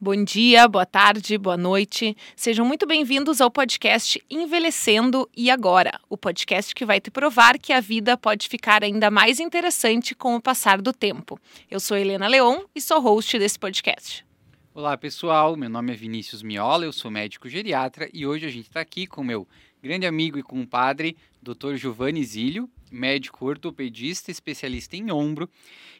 Bom dia, boa tarde, boa noite. Sejam muito bem-vindos ao podcast Envelhecendo e Agora, o podcast que vai te provar que a vida pode ficar ainda mais interessante com o passar do tempo. Eu sou Helena Leon e sou host desse podcast. Olá pessoal, meu nome é Vinícius Miola, eu sou médico geriatra e hoje a gente está aqui com meu grande amigo e compadre, Dr. Giovanni Zílio, médico ortopedista, especialista em ombro,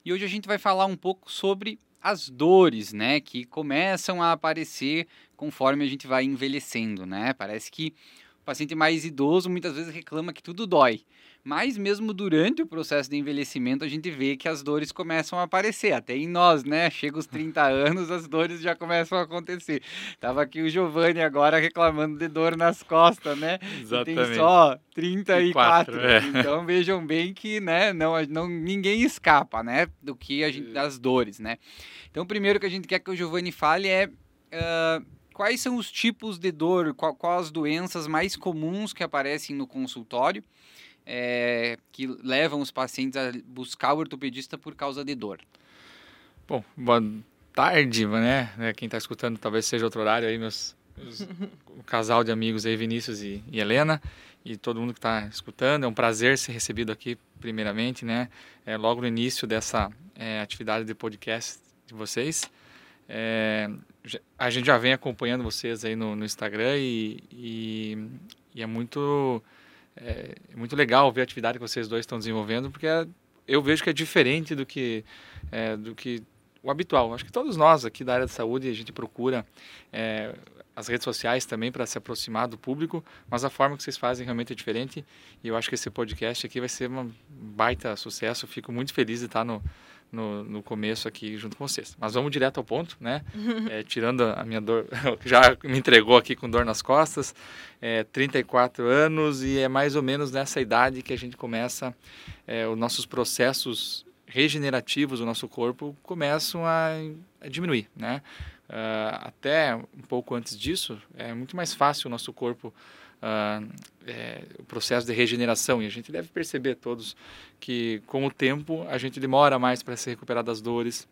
e hoje a gente vai falar um pouco sobre as dores, né, que começam a aparecer conforme a gente vai envelhecendo, né? Parece que o paciente mais idoso muitas vezes reclama que tudo dói. Mas mesmo durante o processo de envelhecimento, a gente vê que as dores começam a aparecer, até em nós, né? Chega os 30 anos, as dores já começam a acontecer. Tava aqui o Giovanni agora reclamando de dor nas costas, né? Exatamente. E tem só 34. Quatro, é. Então vejam bem que, né, não, não ninguém escapa, né, do que a gente das dores, né? Então, o primeiro que a gente quer que o Giovanni fale é uh, quais são os tipos de dor, qual, qual as doenças mais comuns que aparecem no consultório é, que levam os pacientes a buscar o ortopedista por causa de dor? Bom, boa tarde, né? É, quem está escutando talvez seja outro horário aí, meus, meus o casal de amigos aí, Vinícius e, e Helena, e todo mundo que está escutando. É um prazer ser recebido aqui, primeiramente, né? É, logo no início dessa é, atividade de podcast de vocês. É, a gente já vem acompanhando vocês aí no, no Instagram e, e, e é muito é, é muito legal ver a atividade que vocês dois estão desenvolvendo, porque é, eu vejo que é diferente do que, é, do que o habitual. Acho que todos nós aqui da área de saúde, a gente procura é, as redes sociais também para se aproximar do público, mas a forma que vocês fazem realmente é diferente e eu acho que esse podcast aqui vai ser um baita sucesso. Fico muito feliz de estar no, no, no começo aqui junto com vocês. Mas vamos direto ao ponto, né? É, tirando a minha dor, já me entregou aqui com dor nas costas, é, 34 anos e é mais ou menos nessa idade que a gente começa é, os nossos processos regenerativos do nosso corpo começam a, a diminuir, né? Uh, até um pouco antes disso, é muito mais fácil o nosso corpo uh, é, o processo de regeneração. E a gente deve perceber todos que, com o tempo, a gente demora mais para se recuperar das dores.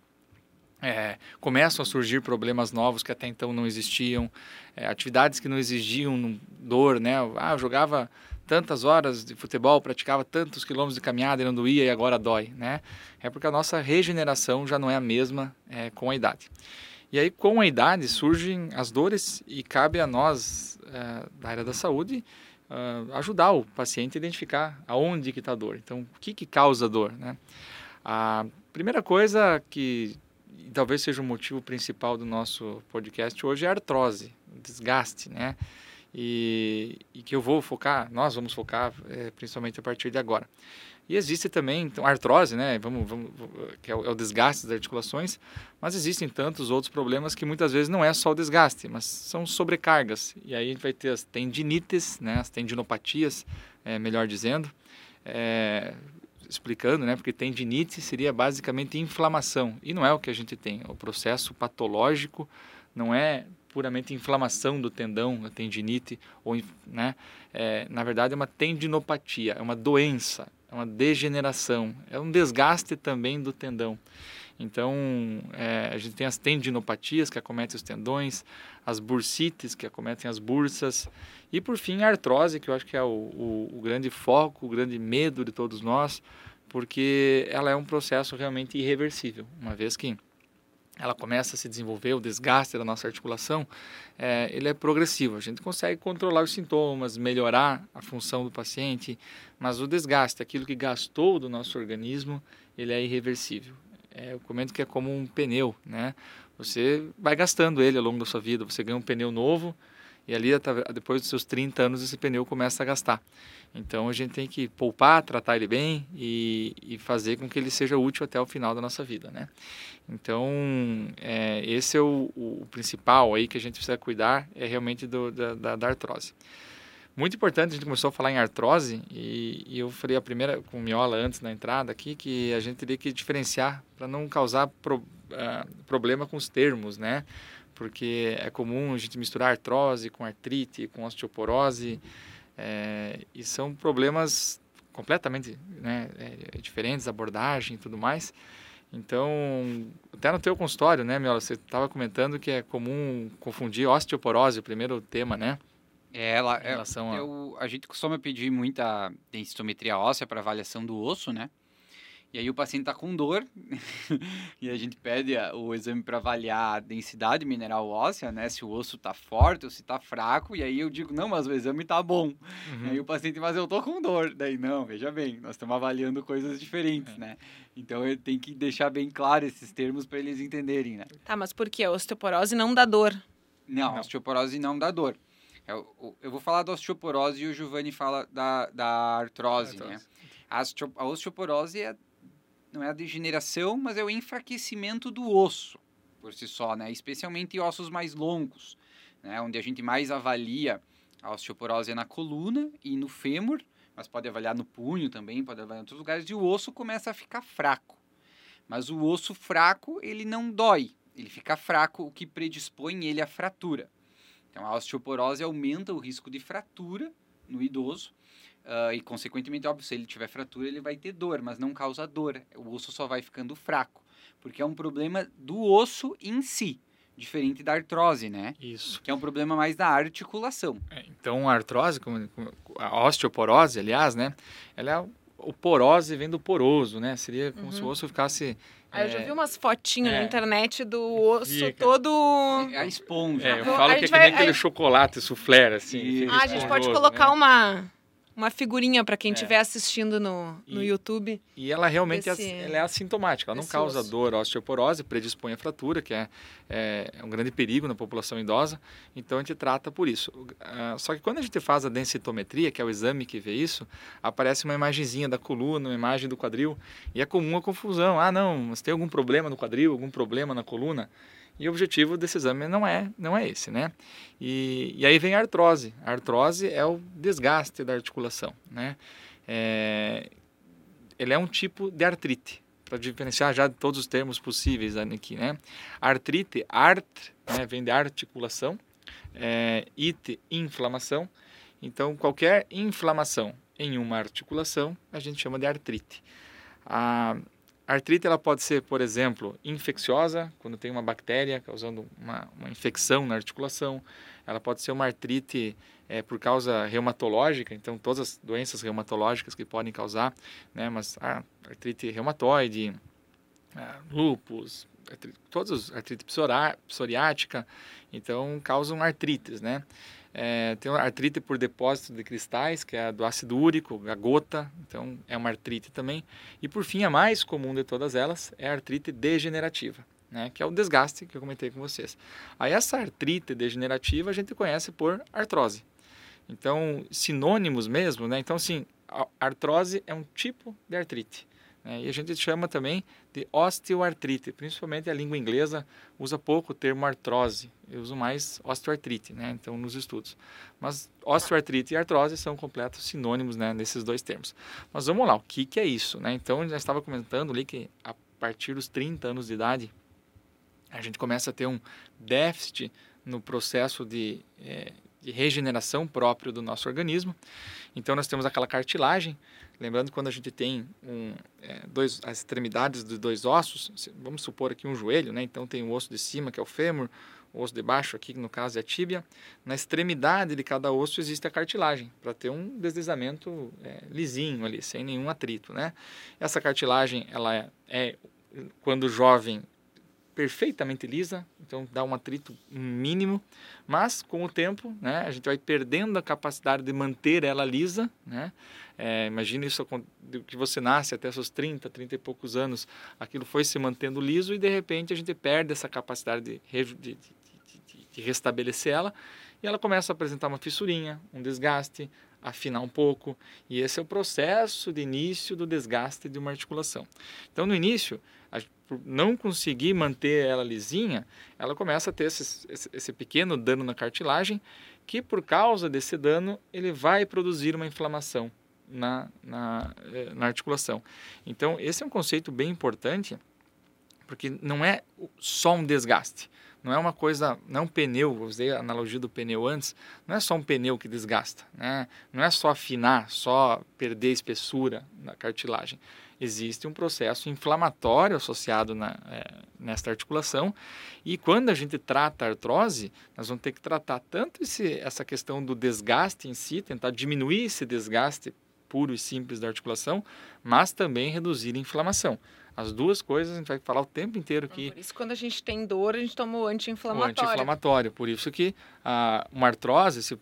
É, começam a surgir problemas novos que até então não existiam, é, atividades que não exigiam dor, né? Ah, eu jogava tantas horas de futebol, praticava tantos quilômetros de caminhada e não doía e agora dói, né? É porque a nossa regeneração já não é a mesma é, com a idade. E aí, com a idade, surgem as dores e cabe a nós, uh, da área da saúde uh, ajudar o paciente a identificar aonde que está a dor. Então, o que, que causa dor, né? A primeira coisa que talvez seja o motivo principal do nosso podcast hoje é a artrose, desgaste, né? E, e que eu vou focar, nós vamos focar é, principalmente a partir de agora. E existe também então, artrose, né? Vamos, vamos, que é o, é o, desgaste das articulações, mas existem tantos outros problemas que muitas vezes não é só o desgaste, mas são sobrecargas. E aí a gente vai ter as tendinites, né? as tendinopatias, é, melhor dizendo, é, explicando, né? Porque tendinite seria basicamente inflamação e não é o que a gente tem. O processo patológico não é puramente inflamação do tendão, a tendinite, ou, né? É, na verdade é uma tendinopatia, é uma doença, é uma degeneração, é um desgaste também do tendão. Então, é, a gente tem as tendinopatias que acometem os tendões, as bursites que acometem as bursas, e por fim a artrose, que eu acho que é o, o, o grande foco, o grande medo de todos nós, porque ela é um processo realmente irreversível, uma vez que ela começa a se desenvolver, o desgaste da nossa articulação, é, ele é progressivo. A gente consegue controlar os sintomas, melhorar a função do paciente, mas o desgaste, aquilo que gastou do nosso organismo, ele é irreversível. É, eu comento que é como um pneu, né? Você vai gastando ele ao longo da sua vida, você ganha um pneu novo e ali depois dos seus 30 anos esse pneu começa a gastar. Então a gente tem que poupar, tratar ele bem e, e fazer com que ele seja útil até o final da nossa vida, né? Então é, esse é o, o, principal aí que a gente precisa cuidar é realmente do, da, da, da, artrose. Muito importante, a gente começou a falar em artrose e, e eu falei a primeira com miola antes na entrada aqui que a gente teria que diferenciar para não causar pro, uh, problema com os termos, né? Porque é comum a gente misturar artrose com artrite, com osteoporose. É, e são problemas completamente né, é, diferentes, abordagem e tudo mais. Então, até no teu consultório, né, Miola, você estava comentando que é comum confundir osteoporose, o primeiro tema, né? É, ela, é, eu, a gente costuma pedir muita densitometria óssea para avaliação do osso, né? E aí o paciente está com dor e a gente pede o exame para avaliar a densidade mineral óssea, né? Se o osso está forte ou se está fraco. E aí eu digo, não, mas o exame está bom. Uhum. Aí o paciente, mas eu tô com dor. Daí, não, veja bem, nós estamos avaliando coisas diferentes, é. né? Então eu tenho que deixar bem claro esses termos para eles entenderem, né? Tá, mas por que? A osteoporose não dá dor? Não, a osteoporose não dá dor. Eu, é eu vou falar da osteoporose e o Giovanni fala da, da artrose, artrose. né? A osteoporose é não é a degeneração, mas é o enfraquecimento do osso por si só, né? Especialmente ossos mais longos, né? Onde a gente mais avalia a osteoporose é na coluna e no fêmur, mas pode avaliar no punho também, pode avaliar em outros lugares, e o osso começa a ficar fraco. Mas o osso fraco, ele não dói, ele fica fraco, o que predispõe ele à fratura. Então, a osteoporose aumenta o risco de fratura no idoso, Uh, e, consequentemente, óbvio, se ele tiver fratura, ele vai ter dor, mas não causa dor. O osso só vai ficando fraco. Porque é um problema do osso em si, diferente da artrose, né? Isso. Que é um problema mais da articulação. É, então, a artrose, a osteoporose, aliás, né? Ela é o porose vem do poroso, né? Seria como uhum. se o osso ficasse Aí eu já é. vi umas fotinhas é. na internet do osso Fica. todo. A esponja. É, eu falo que é que nem aquele chocolate soufflé, assim. Ah, a gente pode colocar né? uma uma figurinha para quem estiver é. assistindo no, no e, YouTube. E ela realmente é, ela é assintomática, ela não causa osso. dor, osteoporose, predispõe a fratura, que é, é, é, um grande perigo na população idosa, então a gente trata por isso. Uh, só que quando a gente faz a densitometria, que é o exame que vê isso, aparece uma imagenzinha da coluna, uma imagem do quadril, e é comum a confusão. Ah, não, mas tem algum problema no quadril, algum problema na coluna? E o objetivo desse exame não é, não é esse, né? E, e aí vem a artrose. A artrose é o desgaste da articulação, né? É, ele é um tipo de artrite, para diferenciar já de todos os termos possíveis aqui, né? Artrite, art, né, vem de articulação, é, it, inflamação. Então, qualquer inflamação em uma articulação, a gente chama de artrite. A, artrite ela pode ser, por exemplo, infecciosa, quando tem uma bactéria causando uma, uma infecção na articulação. Ela pode ser uma artrite é, por causa reumatológica, então todas as doenças reumatológicas que podem causar, né? Mas a artrite reumatoide, a lúpus, artrite, as artrite psoriática, então causam artrites, né? É, tem artrite por depósito de cristais, que é a do ácido úrico, a gota, então é uma artrite também. E por fim, a mais comum de todas elas é a artrite degenerativa, né, que é o desgaste que eu comentei com vocês. Aí essa artrite degenerativa a gente conhece por artrose. Então, sinônimos mesmo, né? Então, a artrose é um tipo de artrite. Né? E a gente chama também de osteoartrite, principalmente a língua inglesa usa pouco o termo artrose, eu uso mais osteoartrite, né? então nos estudos. Mas osteoartrite e artrose são completos sinônimos né, nesses dois termos. Mas vamos lá, o que, que é isso? Né? Então, já estava comentando ali que a partir dos 30 anos de idade, a gente começa a ter um déficit no processo de, é, de regeneração próprio do nosso organismo. Então, nós temos aquela cartilagem Lembrando quando a gente tem um, é, dois, as extremidades dos dois ossos, vamos supor aqui um joelho, né? então tem o osso de cima, que é o fêmur, o osso de baixo aqui, que no caso é a tíbia. Na extremidade de cada osso existe a cartilagem, para ter um deslizamento é, lisinho ali, sem nenhum atrito. Né? Essa cartilagem, ela é, é quando jovem, perfeitamente lisa, então dá um atrito mínimo, mas com o tempo, né, a gente vai perdendo a capacidade de manter ela lisa, né? É, imagina isso que você nasce até seus 30, 30 e poucos anos, aquilo foi se mantendo liso e de repente a gente perde essa capacidade de, de, de, de restabelecer ela e ela começa a apresentar uma fissurinha, um desgaste, afinar um pouco, e esse é o processo de início do desgaste de uma articulação. Então, no início, por não conseguir manter ela lisinha, ela começa a ter esse, esse, esse, pequeno dano na cartilagem, que por causa desse dano, ele vai produzir uma inflamação na, na, eh, na articulação. Então, esse é um conceito bem importante, porque não é só um desgaste, não é uma coisa, não é um pneu, eu usei a analogia do pneu antes, não é só um pneu que desgasta, né? não é só afinar, só perder espessura na cartilagem. Existe um processo inflamatório associado na, é, nesta articulação e quando a gente trata a artrose, nós vamos ter que tratar tanto esse, essa questão do desgaste em si, tentar diminuir esse desgaste puro e simples da articulação, mas também reduzir a inflamação. As duas coisas a gente vai falar o tempo inteiro que. Por isso, quando a gente tem dor, a gente toma o anti-inflamatório. O anti-inflamatório. Por isso que a, uma artrose, se,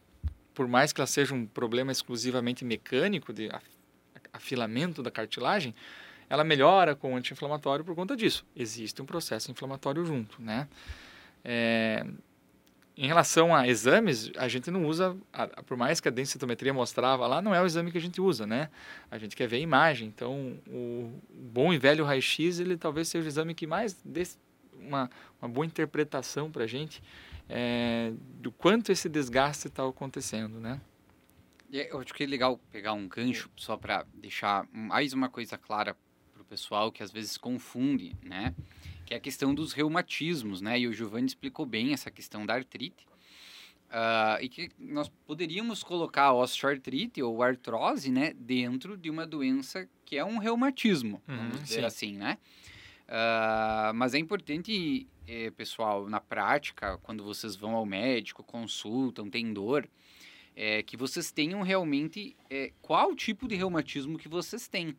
por mais que ela seja um problema exclusivamente mecânico, de afilamento da cartilagem, ela melhora com o anti-inflamatório por conta disso. Existe um processo inflamatório junto, né? É, em relação a exames, a gente não usa, por mais que a densitometria mostrava lá, não é o exame que a gente usa, né? A gente quer ver a imagem. Então, o bom e velho raio-x, ele talvez seja o exame que mais dê uma, uma boa interpretação para a gente é, do quanto esse desgaste está acontecendo, né? É, eu acho que é legal pegar um gancho só para deixar mais uma coisa clara para o pessoal que às vezes confunde, né? que é a questão dos reumatismos, né? E o Giovanni explicou bem essa questão da artrite. Uh, e que nós poderíamos colocar a osteoartrite ou artrose, né, dentro de uma doença que é um reumatismo, uhum, vamos dizer sim. assim, né? Uh, mas é importante, eh, pessoal, na prática, quando vocês vão ao médico, consultam, tem dor, é, que vocês tenham realmente é, qual tipo de reumatismo que vocês têm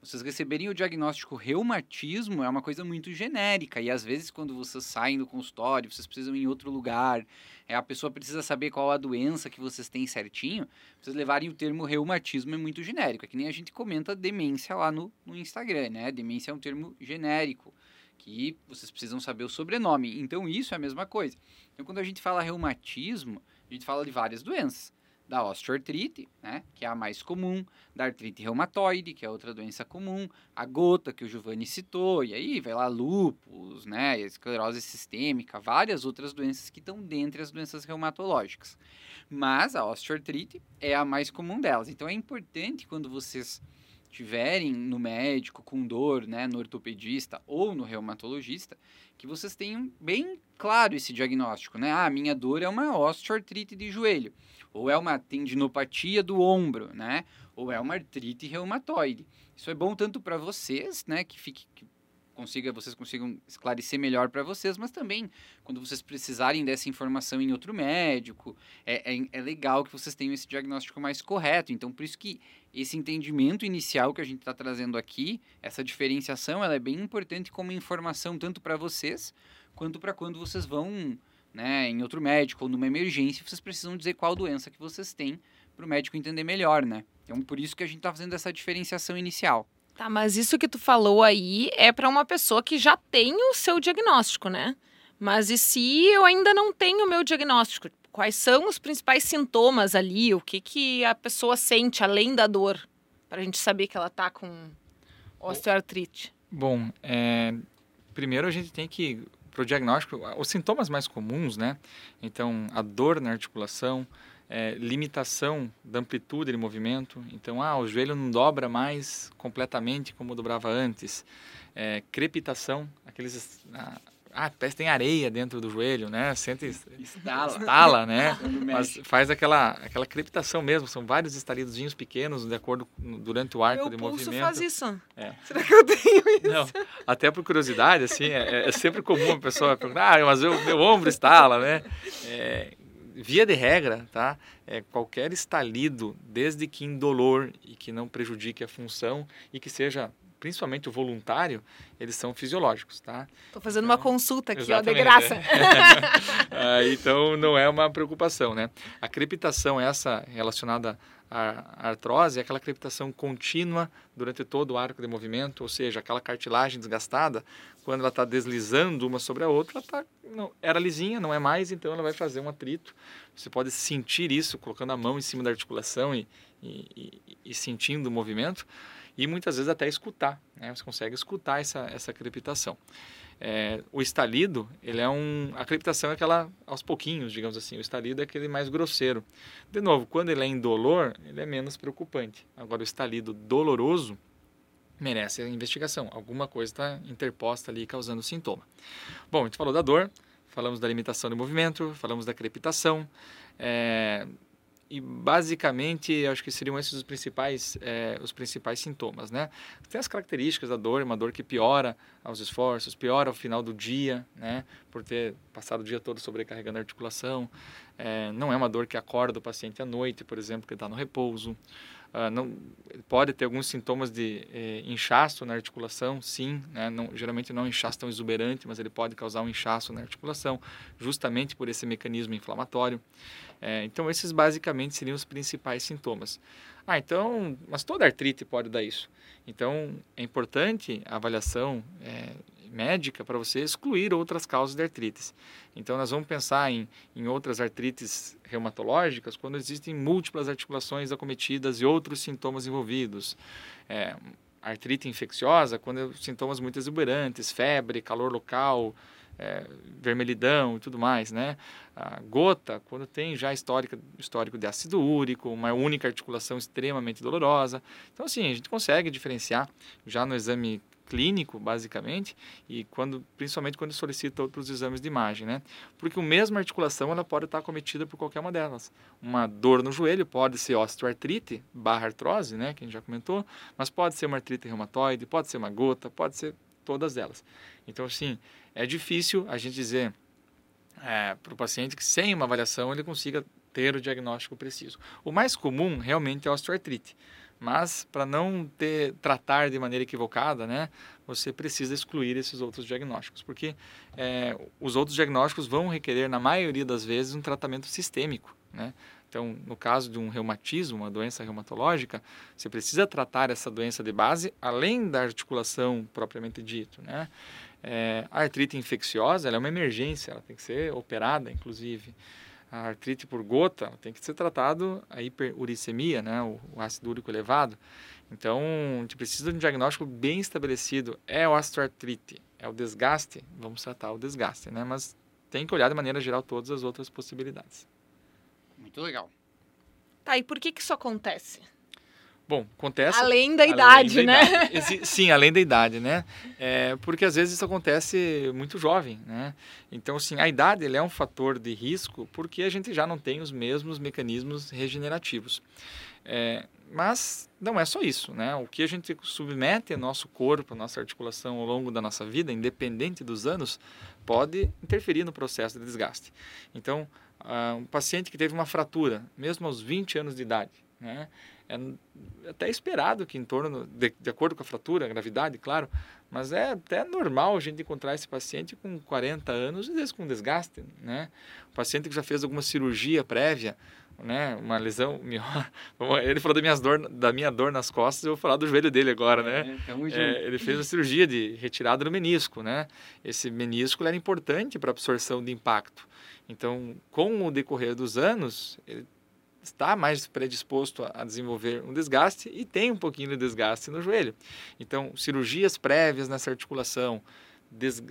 vocês receberem o diagnóstico reumatismo é uma coisa muito genérica e às vezes quando vocês saem do consultório, vocês precisam ir em outro lugar, é, a pessoa precisa saber qual a doença que vocês têm certinho, vocês levarem o termo reumatismo é muito genérico, é que nem a gente comenta demência lá no, no Instagram, né? Demência é um termo genérico, que vocês precisam saber o sobrenome. Então isso é a mesma coisa. Então quando a gente fala reumatismo, a gente fala de várias doenças da osteoartrite, né, que é a mais comum, da artrite reumatoide, que é outra doença comum, a gota, que o Giovanni citou, e aí vai lá lúpus, né, esclerose sistêmica, várias outras doenças que estão dentre as doenças reumatológicas. Mas a osteoartrite é a mais comum delas. Então é importante quando vocês tiverem no médico com dor, né, no ortopedista ou no reumatologista, que vocês tenham bem claro esse diagnóstico, né? Ah, minha dor é uma osteoartrite de joelho ou é uma tendinopatia do ombro, né? Ou é uma artrite reumatoide. Isso é bom tanto para vocês, né? Que fique que consiga, vocês consigam esclarecer melhor para vocês, mas também quando vocês precisarem dessa informação em outro médico, é, é, é, legal que vocês tenham esse diagnóstico mais correto. Então, por isso que esse entendimento inicial que a gente está trazendo aqui, essa diferenciação, ela é bem importante como informação tanto para vocês quanto para quando vocês vão né, em outro médico ou numa emergência, vocês precisam dizer qual doença que vocês têm para o médico entender melhor, né? Então, por isso que a gente está fazendo essa diferenciação inicial. Tá, mas isso que tu falou aí é para uma pessoa que já tem o seu diagnóstico, né? Mas e se eu ainda não tenho o meu diagnóstico? Quais são os principais sintomas ali? O que, que a pessoa sente além da dor? Para a gente saber que ela está com osteoartrite. Bom, é, primeiro a gente tem que para o diagnóstico, os sintomas mais comuns, né? Então, a dor na articulação, é, limitação da amplitude de movimento. Então, ah, o joelho não dobra mais completamente como dobrava antes. É, crepitação, aqueles ah, parece que tem areia dentro do joelho, né? Sente estala, estala né? Mas faz aquela aquela crepitação mesmo, são vários estalidozinhos pequenos de acordo durante o arco Meu de pulso movimento. faz isso. É. Será que eu tenho isso? Não, até por curiosidade, assim, é, é sempre comum a pessoa perguntar, ah, mas o meu ombro estala, né? É, via de regra, tá? É, qualquer estalido, desde que indolor e que não prejudique a função e que seja principalmente o voluntário, eles são fisiológicos, tá? Tô fazendo então, uma consulta aqui, ó, de graça. ah, então não é uma preocupação, né? A crepitação essa relacionada à artrose é aquela crepitação contínua durante todo o arco de movimento, ou seja, aquela cartilagem desgastada, quando ela está deslizando uma sobre a outra, ela tá, não, era lisinha, não é mais, então ela vai fazer um atrito. Você pode sentir isso colocando a mão em cima da articulação e, e, e, e sentindo o movimento e muitas vezes até escutar, né? Você consegue escutar essa, essa crepitação. É, o estalido, ele é um... A crepitação é aquela aos pouquinhos, digamos assim. O estalido é aquele mais grosseiro. De novo, quando ele é indolor, ele é menos preocupante. Agora, o estalido doloroso merece a investigação. Alguma coisa está interposta ali causando sintoma. Bom, a gente falou da dor, falamos da limitação do movimento, falamos da crepitação, é, e basicamente acho que seriam esses os principais é, os principais sintomas né? Tem as características da dor uma dor que piora aos esforços piora ao final do dia né? Por ter passado o dia todo sobrecarregando a articulação. É, não é uma dor que acorda o paciente à noite por exemplo que está no repouso Uh, não, pode ter alguns sintomas de eh, inchaço na articulação, sim, né? não, geralmente não é um inchaço tão exuberante, mas ele pode causar um inchaço na articulação, justamente por esse mecanismo inflamatório. É, então, esses basicamente seriam os principais sintomas. Ah, então, mas toda artrite pode dar isso. Então, é importante a avaliação é, médica para você excluir outras causas de artrites. Então, nós vamos pensar em, em outras artrites reumatológicas quando existem múltiplas articulações acometidas e outros sintomas envolvidos. É, artrite infecciosa, quando sintomas muito exuberantes, febre, calor local, é, vermelhidão e tudo mais, né? A gota, quando tem já histórico, histórico de ácido úrico, uma única articulação extremamente dolorosa. Então, assim, a gente consegue diferenciar já no exame clínico, basicamente, e quando, principalmente quando solicita outros exames de imagem, né? Porque a mesma articulação ela pode estar acometida por qualquer uma delas. Uma dor no joelho pode ser osteoartrite barra artrose, né? Que a gente já comentou, mas pode ser uma artrite reumatoide, pode ser uma gota, pode ser todas elas. Então, assim, é difícil a gente dizer é, para o paciente que sem uma avaliação ele consiga ter o diagnóstico preciso. O mais comum realmente é osteoartrite. Mas para não ter tratar de maneira equivocada, né, você precisa excluir esses outros diagnósticos, porque é, os outros diagnósticos vão requerer, na maioria das vezes, um tratamento sistêmico, né? Então, no caso de um reumatismo, uma doença reumatológica, você precisa tratar essa doença de base além da articulação propriamente dito, né? É, a artrite infecciosa é uma emergência, ela tem que ser operada, inclusive a artrite por gota tem que ser tratado a hiperuricemia, né, o, o ácido úrico elevado. Então, a gente precisa de um diagnóstico bem estabelecido. É osteoartrite, é o desgaste, vamos tratar o desgaste, né? Mas tem que olhar de maneira geral todas as outras possibilidades. Muito legal. Tá, e por que que isso acontece? Bom, acontece. Além da idade, além da né? Idade. Sim, além da idade, né? É, porque às vezes isso acontece muito jovem, né? Então, assim, a idade é um fator de risco porque a gente já não tem os mesmos mecanismos regenerativos. É, mas não é só isso, né? O que a gente submete ao nosso corpo, a nossa articulação ao longo da nossa vida, independente dos anos, pode interferir no processo de desgaste. Então, uh, um paciente que teve uma fratura, mesmo aos 20 anos de idade, né? É até esperado que em torno, de, de, acordo com a fratura, a gravidade, claro, mas é até normal a gente encontrar esse paciente com 40 anos, às vezes com desgaste, né? O paciente que já fez alguma cirurgia prévia, né? Uma lesão, ele falou da, minhas dor, da minha dor nas costas, eu vou falar do joelho dele agora, né? É, é, ele fez uma cirurgia de retirada do menisco, né? Esse menisco era importante para absorção de impacto. Então, com o decorrer dos anos, ele está mais predisposto a desenvolver um desgaste e tem um pouquinho de desgaste no joelho. Então, cirurgias prévias nessa articulação, des, uh,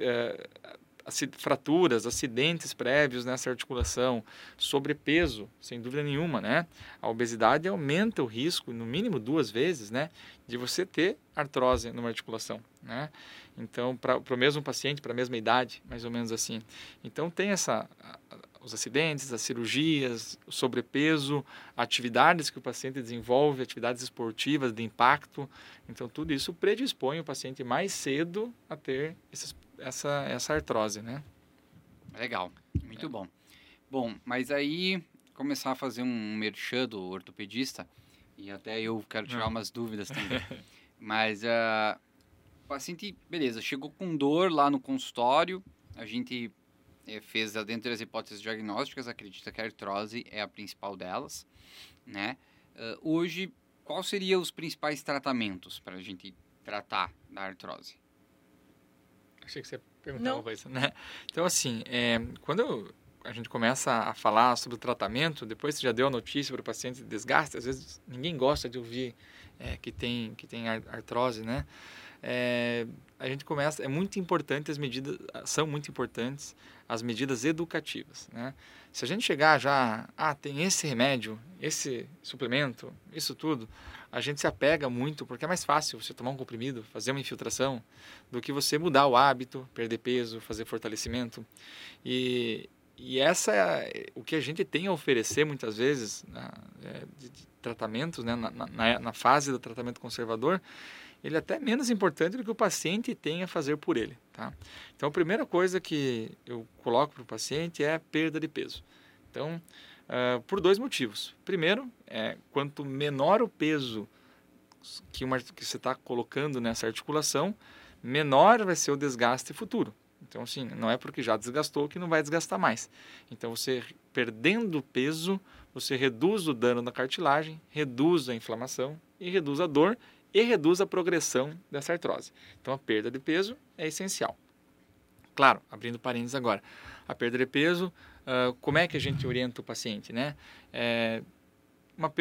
fraturas, acidentes prévios nessa articulação, sobrepeso, sem dúvida nenhuma, né? A obesidade aumenta o risco, no mínimo duas vezes, né? De você ter artrose numa articulação, né? Então, para o mesmo paciente, para a mesma idade, mais ou menos assim. Então, tem essa os acidentes, as cirurgias, o sobrepeso, atividades que o paciente desenvolve, atividades esportivas de impacto. Então, tudo isso predispõe o paciente mais cedo a ter esses, essa, essa artrose, né? Legal, muito é. bom. Bom, mas aí começar a fazer um merchan do ortopedista, e até eu quero tirar umas dúvidas também. mas uh, o paciente, beleza, chegou com dor lá no consultório, a gente fez, dentro das hipóteses diagnósticas, acredita que a artrose é a principal delas, né? Uh, hoje, quais seriam os principais tratamentos para a gente tratar da artrose? Achei que você ia perguntar Não. uma coisa, né? Então, assim, é, quando a gente começa a falar sobre o tratamento, depois você já deu a notícia para o paciente de desgaste, às vezes ninguém gosta de ouvir é, que tem, que tem artrose, né? É, a gente começa, é muito importante as medidas, são muito importantes as medidas educativas, né? Se a gente chegar já, ah, tem esse remédio, esse suplemento, isso tudo, a gente se apega muito, porque é mais fácil você tomar um comprimido, fazer uma infiltração, do que você mudar o hábito, perder peso, fazer fortalecimento. E, e essa é o que a gente tem a oferecer muitas vezes é, de, de tratamentos, né, na, na, na fase do tratamento conservador, ele é até menos importante do que o paciente tem a fazer por ele. Tá? Então, a primeira coisa que eu coloco para o paciente é a perda de peso. Então, uh, por dois motivos. Primeiro, é quanto menor o peso que, uma, que você está colocando nessa articulação, menor vai ser o desgaste futuro. Então, assim, não é porque já desgastou que não vai desgastar mais. Então, você perdendo peso, você reduz o dano na cartilagem, reduz a inflamação e reduz a dor e reduz a progressão dessa artrose. Então, a perda de peso é essencial. Claro, abrindo parênteses agora, a perda de peso, uh, como é que a gente orienta o paciente, né? É uma,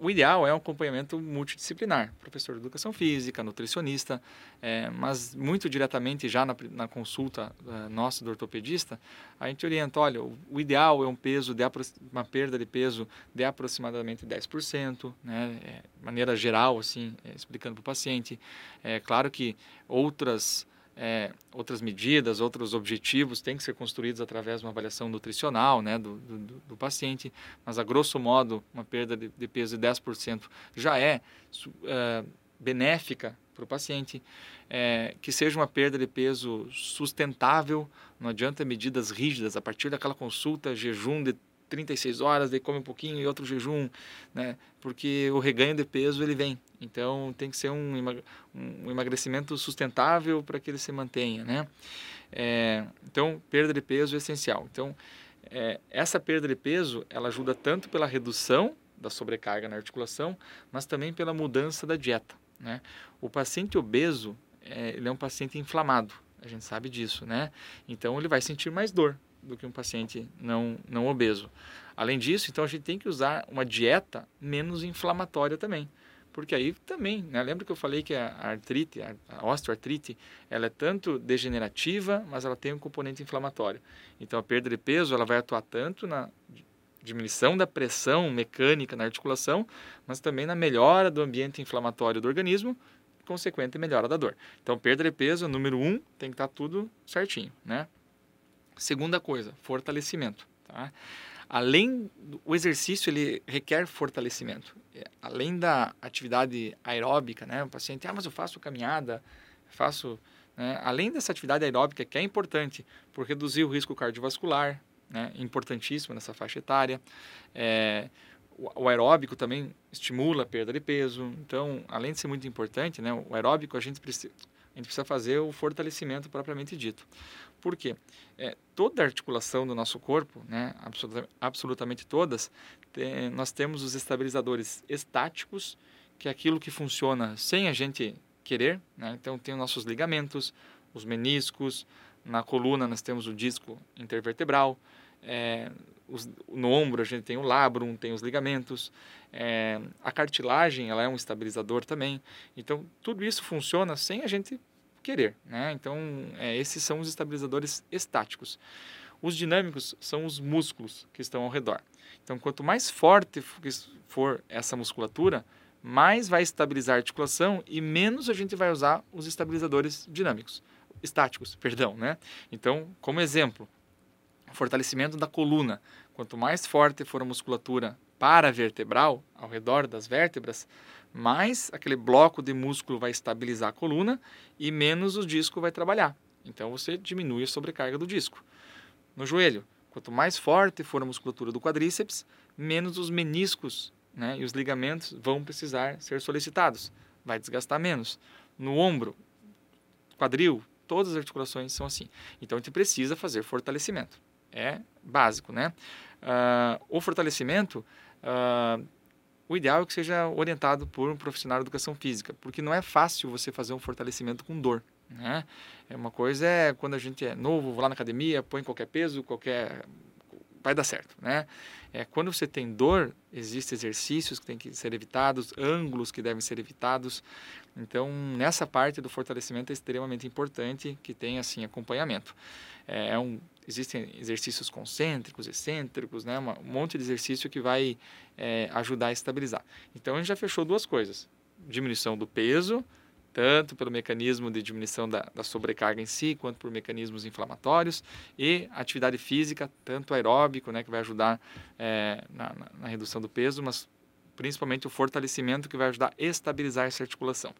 o ideal é um acompanhamento multidisciplinar, professor de educação física, nutricionista, é, mas muito diretamente já na, na consulta uh, nossa do ortopedista, a gente orienta, olha, o, o ideal é um peso de uma perda de peso de aproximadamente 10%, né, é, maneira geral, assim, é, explicando para o paciente. É claro que outras é, outras medidas, outros objetivos têm que ser construídos através de uma avaliação nutricional né, do, do, do paciente, mas a grosso modo, uma perda de, de peso de 10% já é, é benéfica para o paciente, é, que seja uma perda de peso sustentável, não adianta medidas rígidas, a partir daquela consulta, jejum de 36 horas, daí come um pouquinho e outro jejum, né? Porque o reganho de peso ele vem. Então tem que ser um, um emagrecimento sustentável para que ele se mantenha, né? É, então perda de peso é essencial. Então é, essa perda de peso ela ajuda tanto pela redução da sobrecarga na articulação, mas também pela mudança da dieta, né? O paciente obeso é, ele é um paciente inflamado, a gente sabe disso, né? Então ele vai sentir mais dor, do que um paciente não, não obeso. Além disso, então a gente tem que usar uma dieta menos inflamatória também. Porque aí também, né? lembra que eu falei que a artrite, a osteoartrite, ela é tanto degenerativa, mas ela tem um componente inflamatório. Então a perda de peso, ela vai atuar tanto na diminuição da pressão mecânica na articulação, mas também na melhora do ambiente inflamatório do organismo, consequente melhora da dor. Então perda de peso, número um, tem que estar tudo certinho, né? Segunda coisa, fortalecimento. Tá? Além do exercício, ele requer fortalecimento. É, além da atividade aeróbica, né? O paciente, ah, mas eu faço caminhada, faço... Né? Além dessa atividade aeróbica, que é importante por reduzir o risco cardiovascular, né? importantíssimo nessa faixa etária. É, o aeróbico também estimula a perda de peso. Então, além de ser muito importante, né? o aeróbico a gente precisa, a gente precisa fazer o fortalecimento propriamente dito. Por quê? É, toda a articulação do nosso corpo, né, absolutamente, absolutamente todas, tem, nós temos os estabilizadores estáticos, que é aquilo que funciona sem a gente querer. Né? Então, tem os nossos ligamentos, os meniscos, na coluna nós temos o disco intervertebral, é, os, no ombro a gente tem o labrum, tem os ligamentos, é, a cartilagem ela é um estabilizador também. Então, tudo isso funciona sem a gente querer. Né? Então, é, esses são os estabilizadores estáticos. Os dinâmicos são os músculos que estão ao redor. Então, quanto mais forte for essa musculatura, mais vai estabilizar a articulação e menos a gente vai usar os estabilizadores dinâmicos, estáticos, perdão, né? Então, como exemplo, fortalecimento da coluna. Quanto mais forte for a musculatura paravertebral, ao redor das vértebras, mais aquele bloco de músculo vai estabilizar a coluna e menos o disco vai trabalhar. Então você diminui a sobrecarga do disco. No joelho, quanto mais forte for a musculatura do quadríceps, menos os meniscos né, e os ligamentos vão precisar ser solicitados. Vai desgastar menos. No ombro, quadril, todas as articulações são assim. Então a gente precisa fazer fortalecimento. É básico, né? Uh, o fortalecimento uh, o ideal é que seja orientado por um profissional de educação física, porque não é fácil você fazer um fortalecimento com dor. Né? É uma coisa é quando a gente é novo, vou lá na academia, põe qualquer peso, qualquer vai dar certo, né? É, quando você tem dor, existem exercícios que têm que ser evitados, ângulos que devem ser evitados. Então, nessa parte do fortalecimento é extremamente importante que tenha assim acompanhamento. É, é um, existem exercícios concêntricos, excêntricos, né? um monte de exercício que vai é, ajudar a estabilizar. Então, a gente já fechou duas coisas: diminuição do peso tanto pelo mecanismo de diminuição da, da, sobrecarga em si, quanto por mecanismos inflamatórios, e atividade física, tanto aeróbico, né, que vai ajudar é, na, na, na redução do peso, mas principalmente o fortalecimento que vai ajudar a estabilizar essa articulação.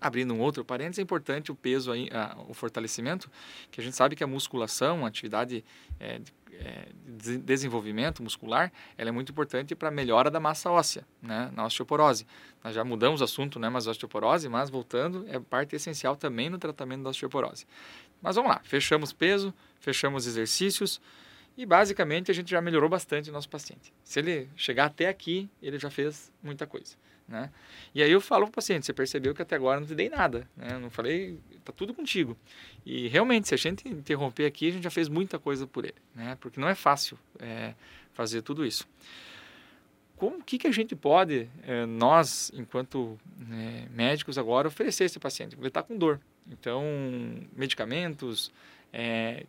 Abrindo um outro parênteses, é importante o peso, aí, a, o fortalecimento, que a gente sabe que a musculação, a atividade é, é, de desenvolvimento muscular, ela é muito importante para a melhora da massa óssea, né, na osteoporose. Nós já mudamos o assunto, né, mas osteoporose, mas voltando, é parte essencial também no tratamento da osteoporose. Mas vamos lá, fechamos peso, fechamos exercícios, e basicamente a gente já melhorou bastante o nosso paciente. Se ele chegar até aqui, ele já fez muita coisa. Né? E aí eu falo para o paciente, você percebeu que até agora não te dei nada, né? Eu não falei, tá tudo contigo. E realmente, se a gente interromper aqui, a gente já fez muita coisa por ele, né? Porque não é fácil é, fazer tudo isso. Como que que a gente pode, é, nós, enquanto né, médicos agora, oferecer esse paciente? Ele está com dor. Então, medicamentos é,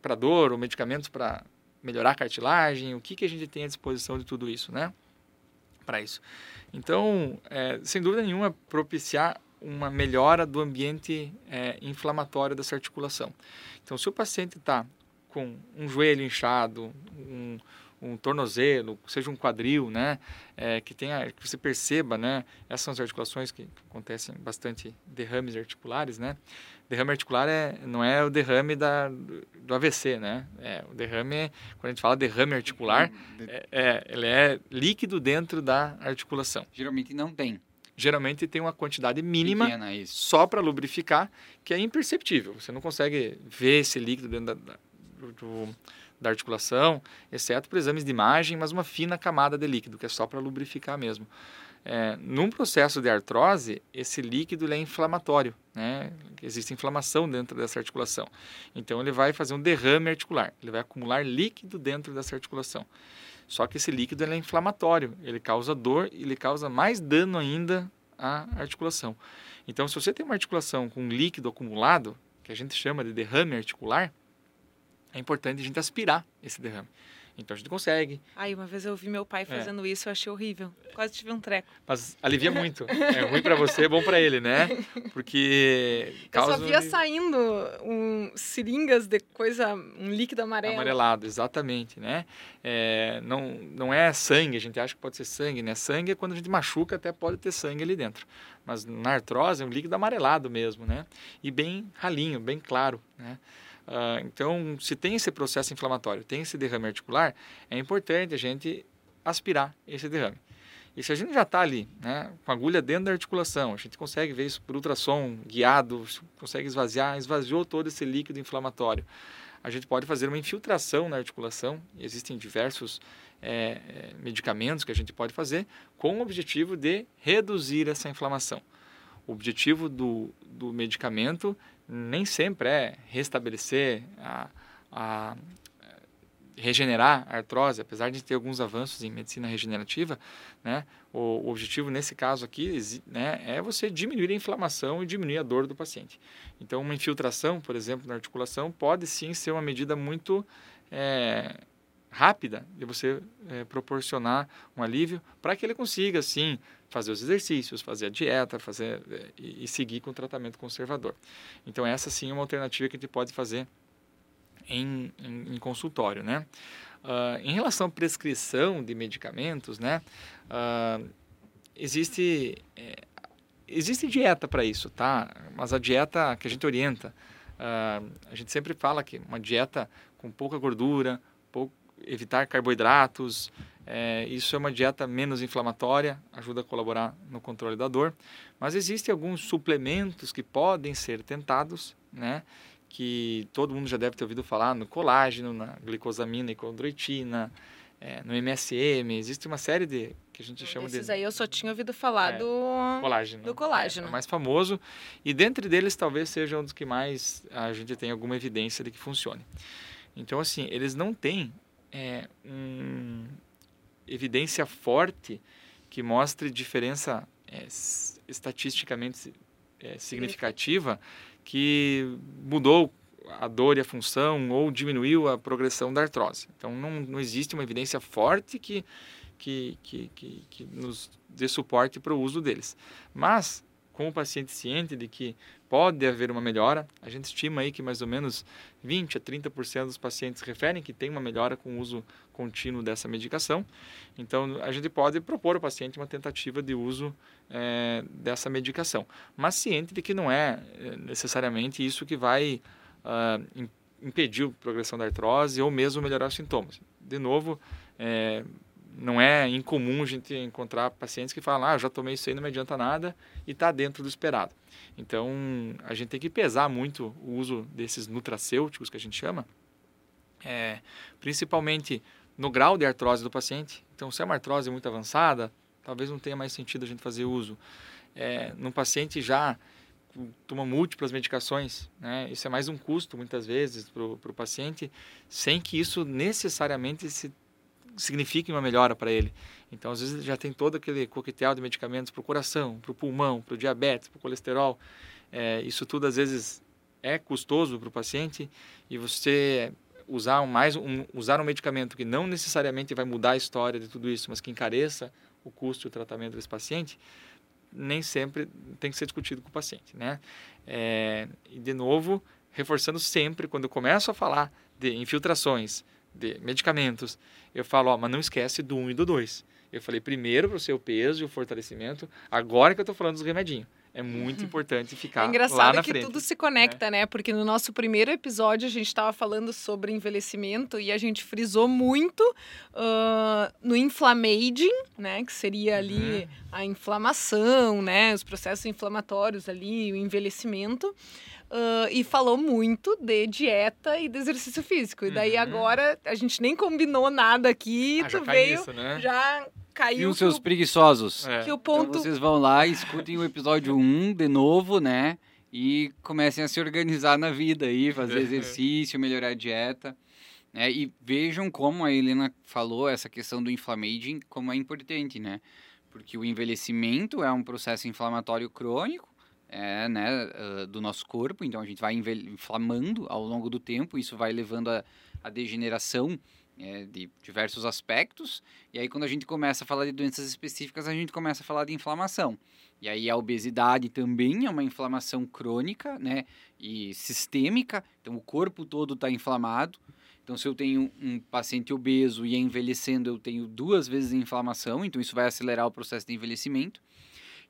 para dor ou medicamentos para melhorar a cartilagem, o que que a gente tem à disposição de tudo isso, né? Para isso. Então, é, sem dúvida nenhuma, propiciar uma melhora do ambiente é, inflamatório dessa articulação. Então, se o paciente está com um joelho inchado, um, um tornozelo, seja um quadril, né, é, que tenha, que você perceba, né, essas são as articulações que, acontecem bastante derrames articulares, né. Derrame articular é, não é o derrame da, do AVC, né? É, o derrame, quando a gente fala derrame articular, é, é, ele é líquido dentro da articulação. Geralmente não tem. Geralmente tem uma quantidade mínima Pequena, só para lubrificar, que é imperceptível. Você não consegue ver esse líquido dentro da, da do, da articulação, exceto por exames de imagem, mas uma fina camada de líquido, que é só para lubrificar mesmo. É, num processo de artrose, esse líquido é inflamatório, né? existe inflamação dentro dessa articulação. Então, ele vai fazer um derrame articular, ele vai acumular líquido dentro dessa articulação. Só que esse líquido é inflamatório, ele causa dor e ele causa mais dano ainda à articulação. Então, se você tem uma articulação com líquido acumulado, que a gente chama de derrame articular, é importante a gente aspirar esse derrame. Então a gente consegue. Ai, uma vez eu vi meu pai é. fazendo é. isso, eu achei horrível. Quase tive um treco. Mas alivia muito. é ruim para você, é bom para ele, né? Porque causa... Eu só via saindo um, seringas de coisa, um líquido amarelo. Amarelado, exatamente, né? É, não, não é sangue, a gente acha que pode ser sangue, né? Sangue é quando a gente machuca, até pode ter sangue ali dentro. Mas na artrose é um líquido amarelado mesmo, né? E bem ralinho, bem claro, né? Uh, então, se tem esse processo inflamatório, tem esse derrame articular, é importante a gente aspirar esse derrame. E se a gente já está ali, né, com agulha dentro da articulação, a gente consegue ver isso por ultrassom guiado, consegue esvaziar, esvaziou todo esse líquido inflamatório. A gente pode fazer uma infiltração na articulação, existem diversos é, medicamentos que a gente pode fazer, com o objetivo de reduzir essa inflamação. O objetivo do, do medicamento nem sempre é restabelecer, a, a regenerar a artrose, apesar de ter alguns avanços em medicina regenerativa, né, o, o objetivo nesse caso aqui né, é você diminuir a inflamação e diminuir a dor do paciente. Então, uma infiltração, por exemplo, na articulação pode sim ser uma medida muito é, rápida de você é, proporcionar um alívio para que ele consiga, sim, fazer os exercícios, fazer a dieta, fazer é, e, e, seguir com o tratamento conservador. Então essa sim é uma alternativa que a gente pode fazer em, em, em consultório, né? Uh, em relação à prescrição de medicamentos, né? Uh, existe é, existe dieta para isso, tá? Mas a dieta que a gente orienta, uh, a gente sempre fala que uma dieta com pouca gordura, pouco, evitar carboidratos, é, isso é uma dieta menos inflamatória, ajuda a colaborar no controle da dor. Mas existem alguns suplementos que podem ser tentados, né? Que todo mundo já deve ter ouvido falar no colágeno, na glicosamina e condroitina, é, no MSM. Existe uma série de que a gente chama Esses de. aí eu só tinha ouvido falar é, do colágeno. Do colágeno. É, é o mais famoso e dentre deles talvez seja um dos que mais a gente tem alguma evidência de que funcione. Então assim, eles não têm é, um, evidência forte que mostre diferença é, estatisticamente é, significativa que mudou a dor e a função ou diminuiu a progressão da artrose. Então, não, não existe uma evidência forte que, que, que, que, que nos dê suporte para o uso deles. Mas, com o paciente ciente de que pode haver uma melhora, a gente estima aí que mais ou menos 20 a 30% dos pacientes referem que tem uma melhora com o uso contínuo dessa medicação. Então, a gente pode propor ao paciente uma tentativa de uso é, dessa medicação, mas ciente de que não é eh, necessariamente isso que vai uh, impedir a progressão da artrose ou mesmo melhorar os sintomas. De novo, é, não é incomum a gente encontrar pacientes que falam, ah, já tomei isso aí, não me adianta nada e está dentro do esperado. Então, a gente tem que pesar muito o uso desses nutracêuticos que a gente chama, é, principalmente no grau de artrose do paciente. Então, se é uma artrose muito avançada, talvez não tenha mais sentido a gente fazer uso. É, num paciente já toma múltiplas medicações, né? Isso é mais um custo muitas vezes para o paciente, sem que isso necessariamente se signifique uma melhora para ele. Então, às vezes já tem todo aquele coquetel de medicamentos para o coração, para o pulmão, para o diabetes, para o colesterol. É, isso tudo às vezes é custoso para o paciente e você usar um, mais um, usar um medicamento que não necessariamente vai mudar a história de tudo isso, mas que encareça o custo e o tratamento desse paciente, nem sempre tem que ser discutido com o paciente, né? É, e de novo, reforçando sempre quando eu começo a falar de infiltrações, de medicamentos, eu falo, ó, mas não esquece do 1 um e do 2. Eu falei primeiro para o seu peso e o fortalecimento, agora que eu estou falando dos remedinhos é muito importante ficar é engraçado lá na que frente. tudo se conecta, é. né? Porque no nosso primeiro episódio a gente estava falando sobre envelhecimento e a gente frisou muito uh, no inflammaging, né? Que seria ali uhum. a inflamação, né? Os processos inflamatórios ali, o envelhecimento. Uh, e falou muito de dieta e de exercício físico. E daí uhum. agora a gente nem combinou nada aqui, ah, tu veio, nisso, né? já caiu. E os seus preguiçosos. É. Que o ponto... Então vocês vão lá, escutem o episódio 1 de novo, né? E comecem a se organizar na vida aí, fazer exercício, melhorar a dieta. Né? E vejam como a Helena falou, essa questão do inflammaging, como é importante, né? Porque o envelhecimento é um processo inflamatório crônico, é, né, uh, do nosso corpo, então a gente vai inflamando ao longo do tempo, isso vai levando a, a degeneração é, de diversos aspectos. E aí, quando a gente começa a falar de doenças específicas, a gente começa a falar de inflamação. E aí, a obesidade também é uma inflamação crônica, né? E sistêmica. Então, o corpo todo está inflamado. Então, se eu tenho um paciente obeso e é envelhecendo, eu tenho duas vezes inflamação. Então, isso vai acelerar o processo de envelhecimento.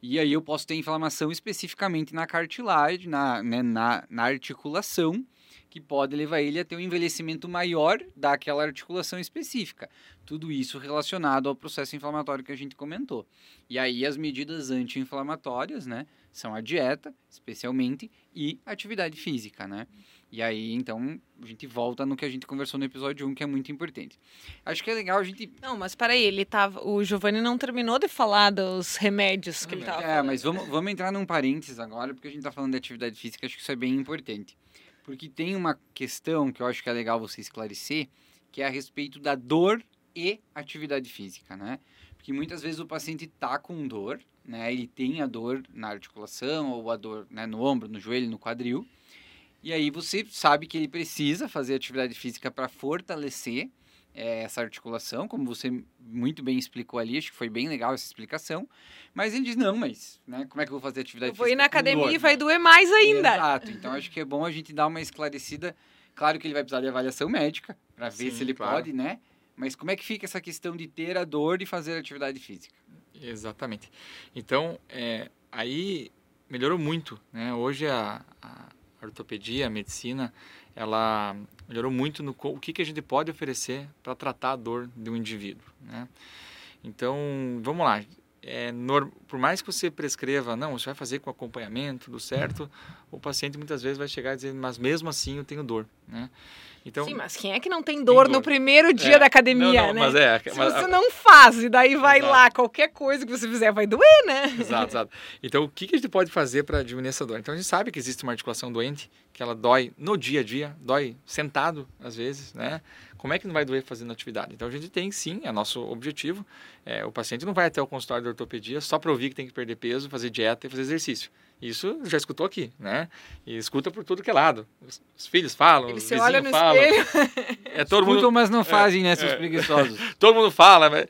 E aí, eu posso ter inflamação especificamente na cartilagem, na, né, na, na articulação que pode levar ele a ter um envelhecimento maior daquela articulação específica. Tudo isso relacionado ao processo inflamatório que a gente comentou. E aí as medidas anti-inflamatórias, né, são a dieta, especialmente, e atividade física, né? E aí, então, a gente volta no que a gente conversou no episódio 1, que é muito importante. Acho que é legal a gente. Não, mas peraí, ele tava. O Giovanni não terminou de falar dos remédios que ele estava. É, falando. mas vamos, vamos entrar num parênteses agora, porque a gente está falando de atividade física, acho que isso é bem importante. Porque tem uma questão que eu acho que é legal você esclarecer, que é a respeito da dor e atividade física, né? Porque muitas vezes o paciente tá com dor, né? Ele tem a dor na articulação ou a dor né, no ombro, no joelho, no quadril. E aí você sabe que ele precisa fazer atividade física para fortalecer é, essa articulação, como você muito bem explicou ali, acho que foi bem legal essa explicação. Mas ele diz, não, mas né, como é que eu vou fazer atividade eu vou física? Vou ir na academia e vai doer mais ainda. Exato, então acho que é bom a gente dar uma esclarecida. Claro que ele vai precisar de avaliação médica, para ver Sim, se ele claro. pode, né? Mas como é que fica essa questão de ter a dor e fazer atividade física? Exatamente. Então, é, aí melhorou muito, né? Hoje a, a ortopedia, a medicina, ela melhorou muito no o que, que a gente pode oferecer para tratar a dor de um indivíduo. Né? Então, vamos lá. É, por mais que você prescreva, não, você vai fazer com acompanhamento, tudo certo, o paciente muitas vezes vai chegar e dizer, mas mesmo assim eu tenho dor, né? Então, Sim, mas quem é que não tem dor, tem dor. no primeiro dia é, da academia, não, não, né? Mas é, Se mas, você não faz e daí vai exato. lá, qualquer coisa que você fizer vai doer, né? Exato, exato. Então, o que, que a gente pode fazer para diminuir essa dor? Então, a gente sabe que existe uma articulação doente, que ela dói no dia a dia, dói sentado, às vezes, né? Como é que não vai doer fazendo atividade? Então, a gente tem, sim, é nosso objetivo. É, o paciente não vai até o consultório de ortopedia só para ouvir que tem que perder peso, fazer dieta e fazer exercício. Isso já escutou aqui, né? E escuta por tudo que é lado. Os, os filhos falam, Ele os vizinhos olha no falam. É todo Escutam, mundo, mas não é, fazem, é, né, seus é, preguiçosos. todo mundo fala. Mas,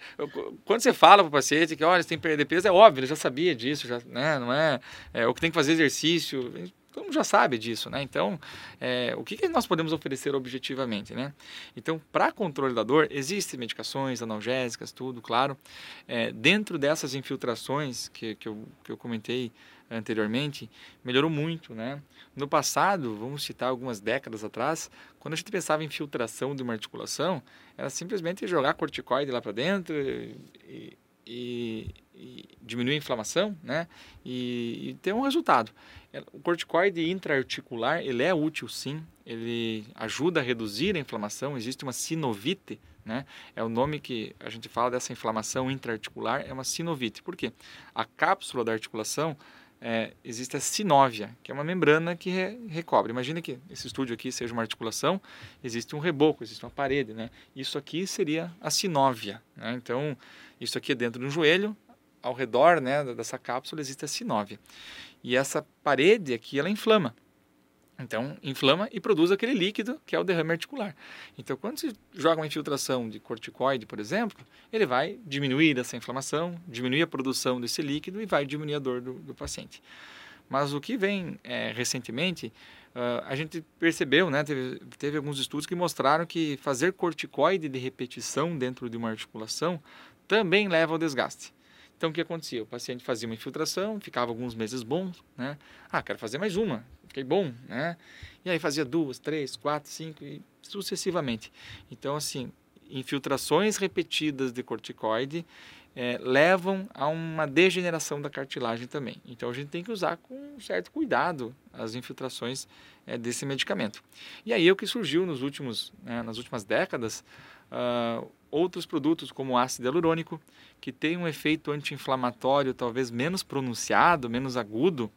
quando você fala para o paciente que, olha, você tem que perder peso, é óbvio, ele já sabia disso, já, né? Não é, é o que tem que fazer exercício. Todo mundo já sabe disso, né? Então, é, o que, que nós podemos oferecer objetivamente, né? Então, para controle da dor, existem medicações analgésicas, tudo, claro. É, dentro dessas infiltrações que, que, eu, que eu comentei anteriormente, melhorou muito, né? No passado, vamos citar algumas décadas atrás, quando a gente pensava em filtração de uma articulação, era simplesmente jogar corticoide lá para dentro e, e, e, diminuir a inflamação, né? E, e, ter um resultado. O corticoide intraarticular, ele é útil sim, ele ajuda a reduzir a inflamação, existe uma sinovite, né? É o nome que a gente fala dessa inflamação intraarticular, é uma sinovite. Por quê? A cápsula da articulação é, existe a sinóvia, que é uma membrana que re, recobre. Imagina que esse estúdio aqui seja uma articulação, existe um reboco, existe uma parede, né? Isso aqui seria a sinóvia, né? Então, isso aqui é dentro do joelho, ao redor né, dessa cápsula existe a sinóvia. E essa parede aqui, ela inflama. Então, inflama e produz aquele líquido que é o derrame articular. Então, quando se joga uma infiltração de corticoide, por exemplo, ele vai diminuir essa inflamação, diminuir a produção desse líquido e vai diminuir a dor do, do paciente. Mas o que vem é, recentemente, uh, a gente percebeu, né, teve, teve alguns estudos que mostraram que fazer corticoide de repetição dentro de uma articulação também leva ao desgaste. Então, o que acontecia? O paciente fazia uma infiltração, ficava alguns meses bons, né? Ah, quero fazer mais uma, fiquei bom, né? E aí fazia duas, três, quatro, cinco e sucessivamente. Então, assim, infiltrações repetidas de corticoide é, levam a uma degeneração da cartilagem também. Então, a gente tem que usar com certo cuidado as infiltrações é, desse medicamento. E aí é o que surgiu nos últimos, né, nas últimas décadas, uh, outros produtos como ácido hialurônico, que tem um efeito anti-inflamatório talvez menos pronunciado, menos agudo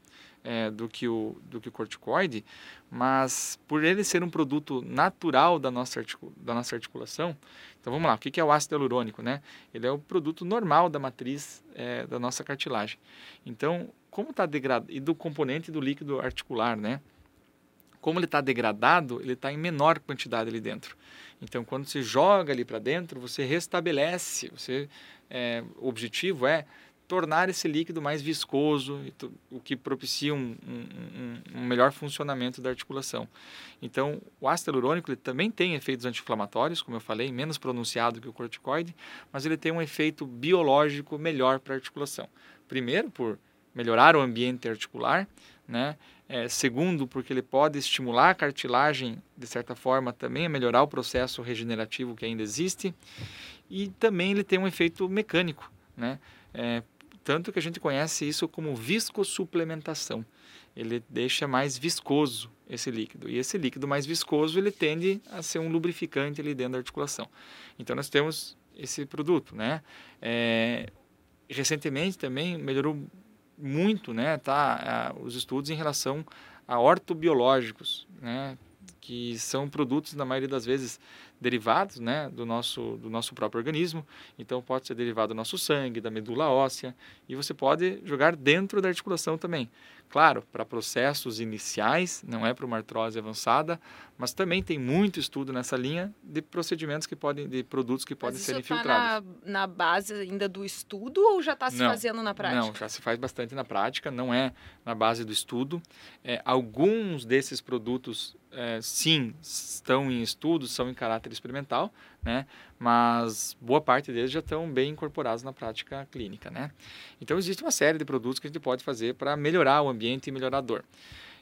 é, do, que o, do que o corticoide, mas por ele ser um produto natural da nossa, da nossa articulação, então vamos lá, o que é o ácido hialurônico? Né? Ele é o produto normal da matriz é, da nossa cartilagem. Então, como está degradado, e do componente do líquido articular, né? Como ele está degradado, ele está em menor quantidade ali dentro. Então, quando se joga ali para dentro, você restabelece. Você, é, o objetivo é tornar esse líquido mais viscoso, o que propicia um, um, um, melhor funcionamento da articulação. Então, o ácido hialurônico ele também tem efeitos anti-inflamatórios, como eu falei, menos pronunciado que o corticoide, mas ele tem um efeito biológico melhor para a articulação. Primeiro, por melhorar o ambiente articular, né? É, segundo, porque ele pode estimular a cartilagem, de certa forma, também a melhorar o processo regenerativo que ainda existe. E também ele tem um efeito mecânico, né? É, tanto que a gente conhece isso como viscossuplementação. Ele deixa mais viscoso esse líquido. E esse líquido mais viscoso, ele tende a ser um lubrificante ali dentro da articulação. Então, nós temos esse produto, né? É, recentemente também melhorou muito, né, tá, os estudos em relação a ortobiológicos, né, que são produtos na maioria das vezes derivados né, do, nosso, do nosso próprio organismo. Então, pode ser derivado do nosso sangue, da medula óssea, e você pode jogar dentro da articulação também. Claro, para processos iniciais, não é para uma artrose avançada, mas também tem muito estudo nessa linha de procedimentos que podem, de produtos que podem ser infiltrados. Tá na, na base ainda do estudo ou já está se não, fazendo na prática? Não, já se faz bastante na prática, não é na base do estudo. É, alguns desses produtos, é, sim, estão em estudo, são em caráter experimental, né? mas boa parte deles já estão bem incorporados na prática clínica. Né? Então, existe uma série de produtos que a gente pode fazer para melhorar o ambiente e melhorar a dor.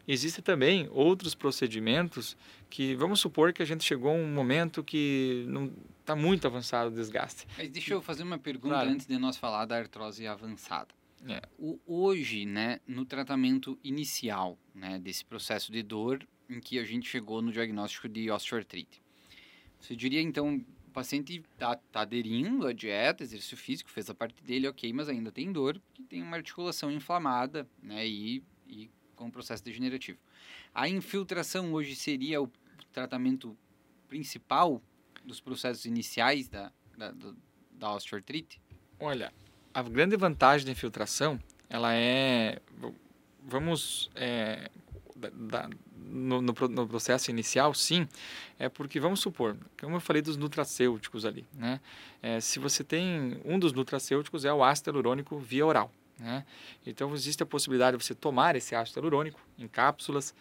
Existem também outros procedimentos que, vamos supor que a gente chegou a um momento que não está muito avançado o desgaste. Mas deixa eu fazer uma pergunta claro. antes de nós falar da artrose avançada. É. O, hoje, né, no tratamento inicial né, desse processo de dor em que a gente chegou no diagnóstico de osteoartrite, você diria então o paciente está tá aderindo à dieta, exercício físico, fez a parte dele, ok, mas ainda tem dor, porque tem uma articulação inflamada, né, e, e com processo degenerativo. A infiltração hoje seria o tratamento principal dos processos iniciais da, da, da osteoartrite? Olha, a grande vantagem da infiltração, ela é, vamos, é, da, no, no, no, processo inicial, sim, é porque, vamos supor, como eu falei dos nutracêuticos ali, né? É, se você tem, um dos nutracêuticos é o ácido hialurônico via oral, né? Então, existe a possibilidade de você tomar esse ácido hialurônico em cápsulas,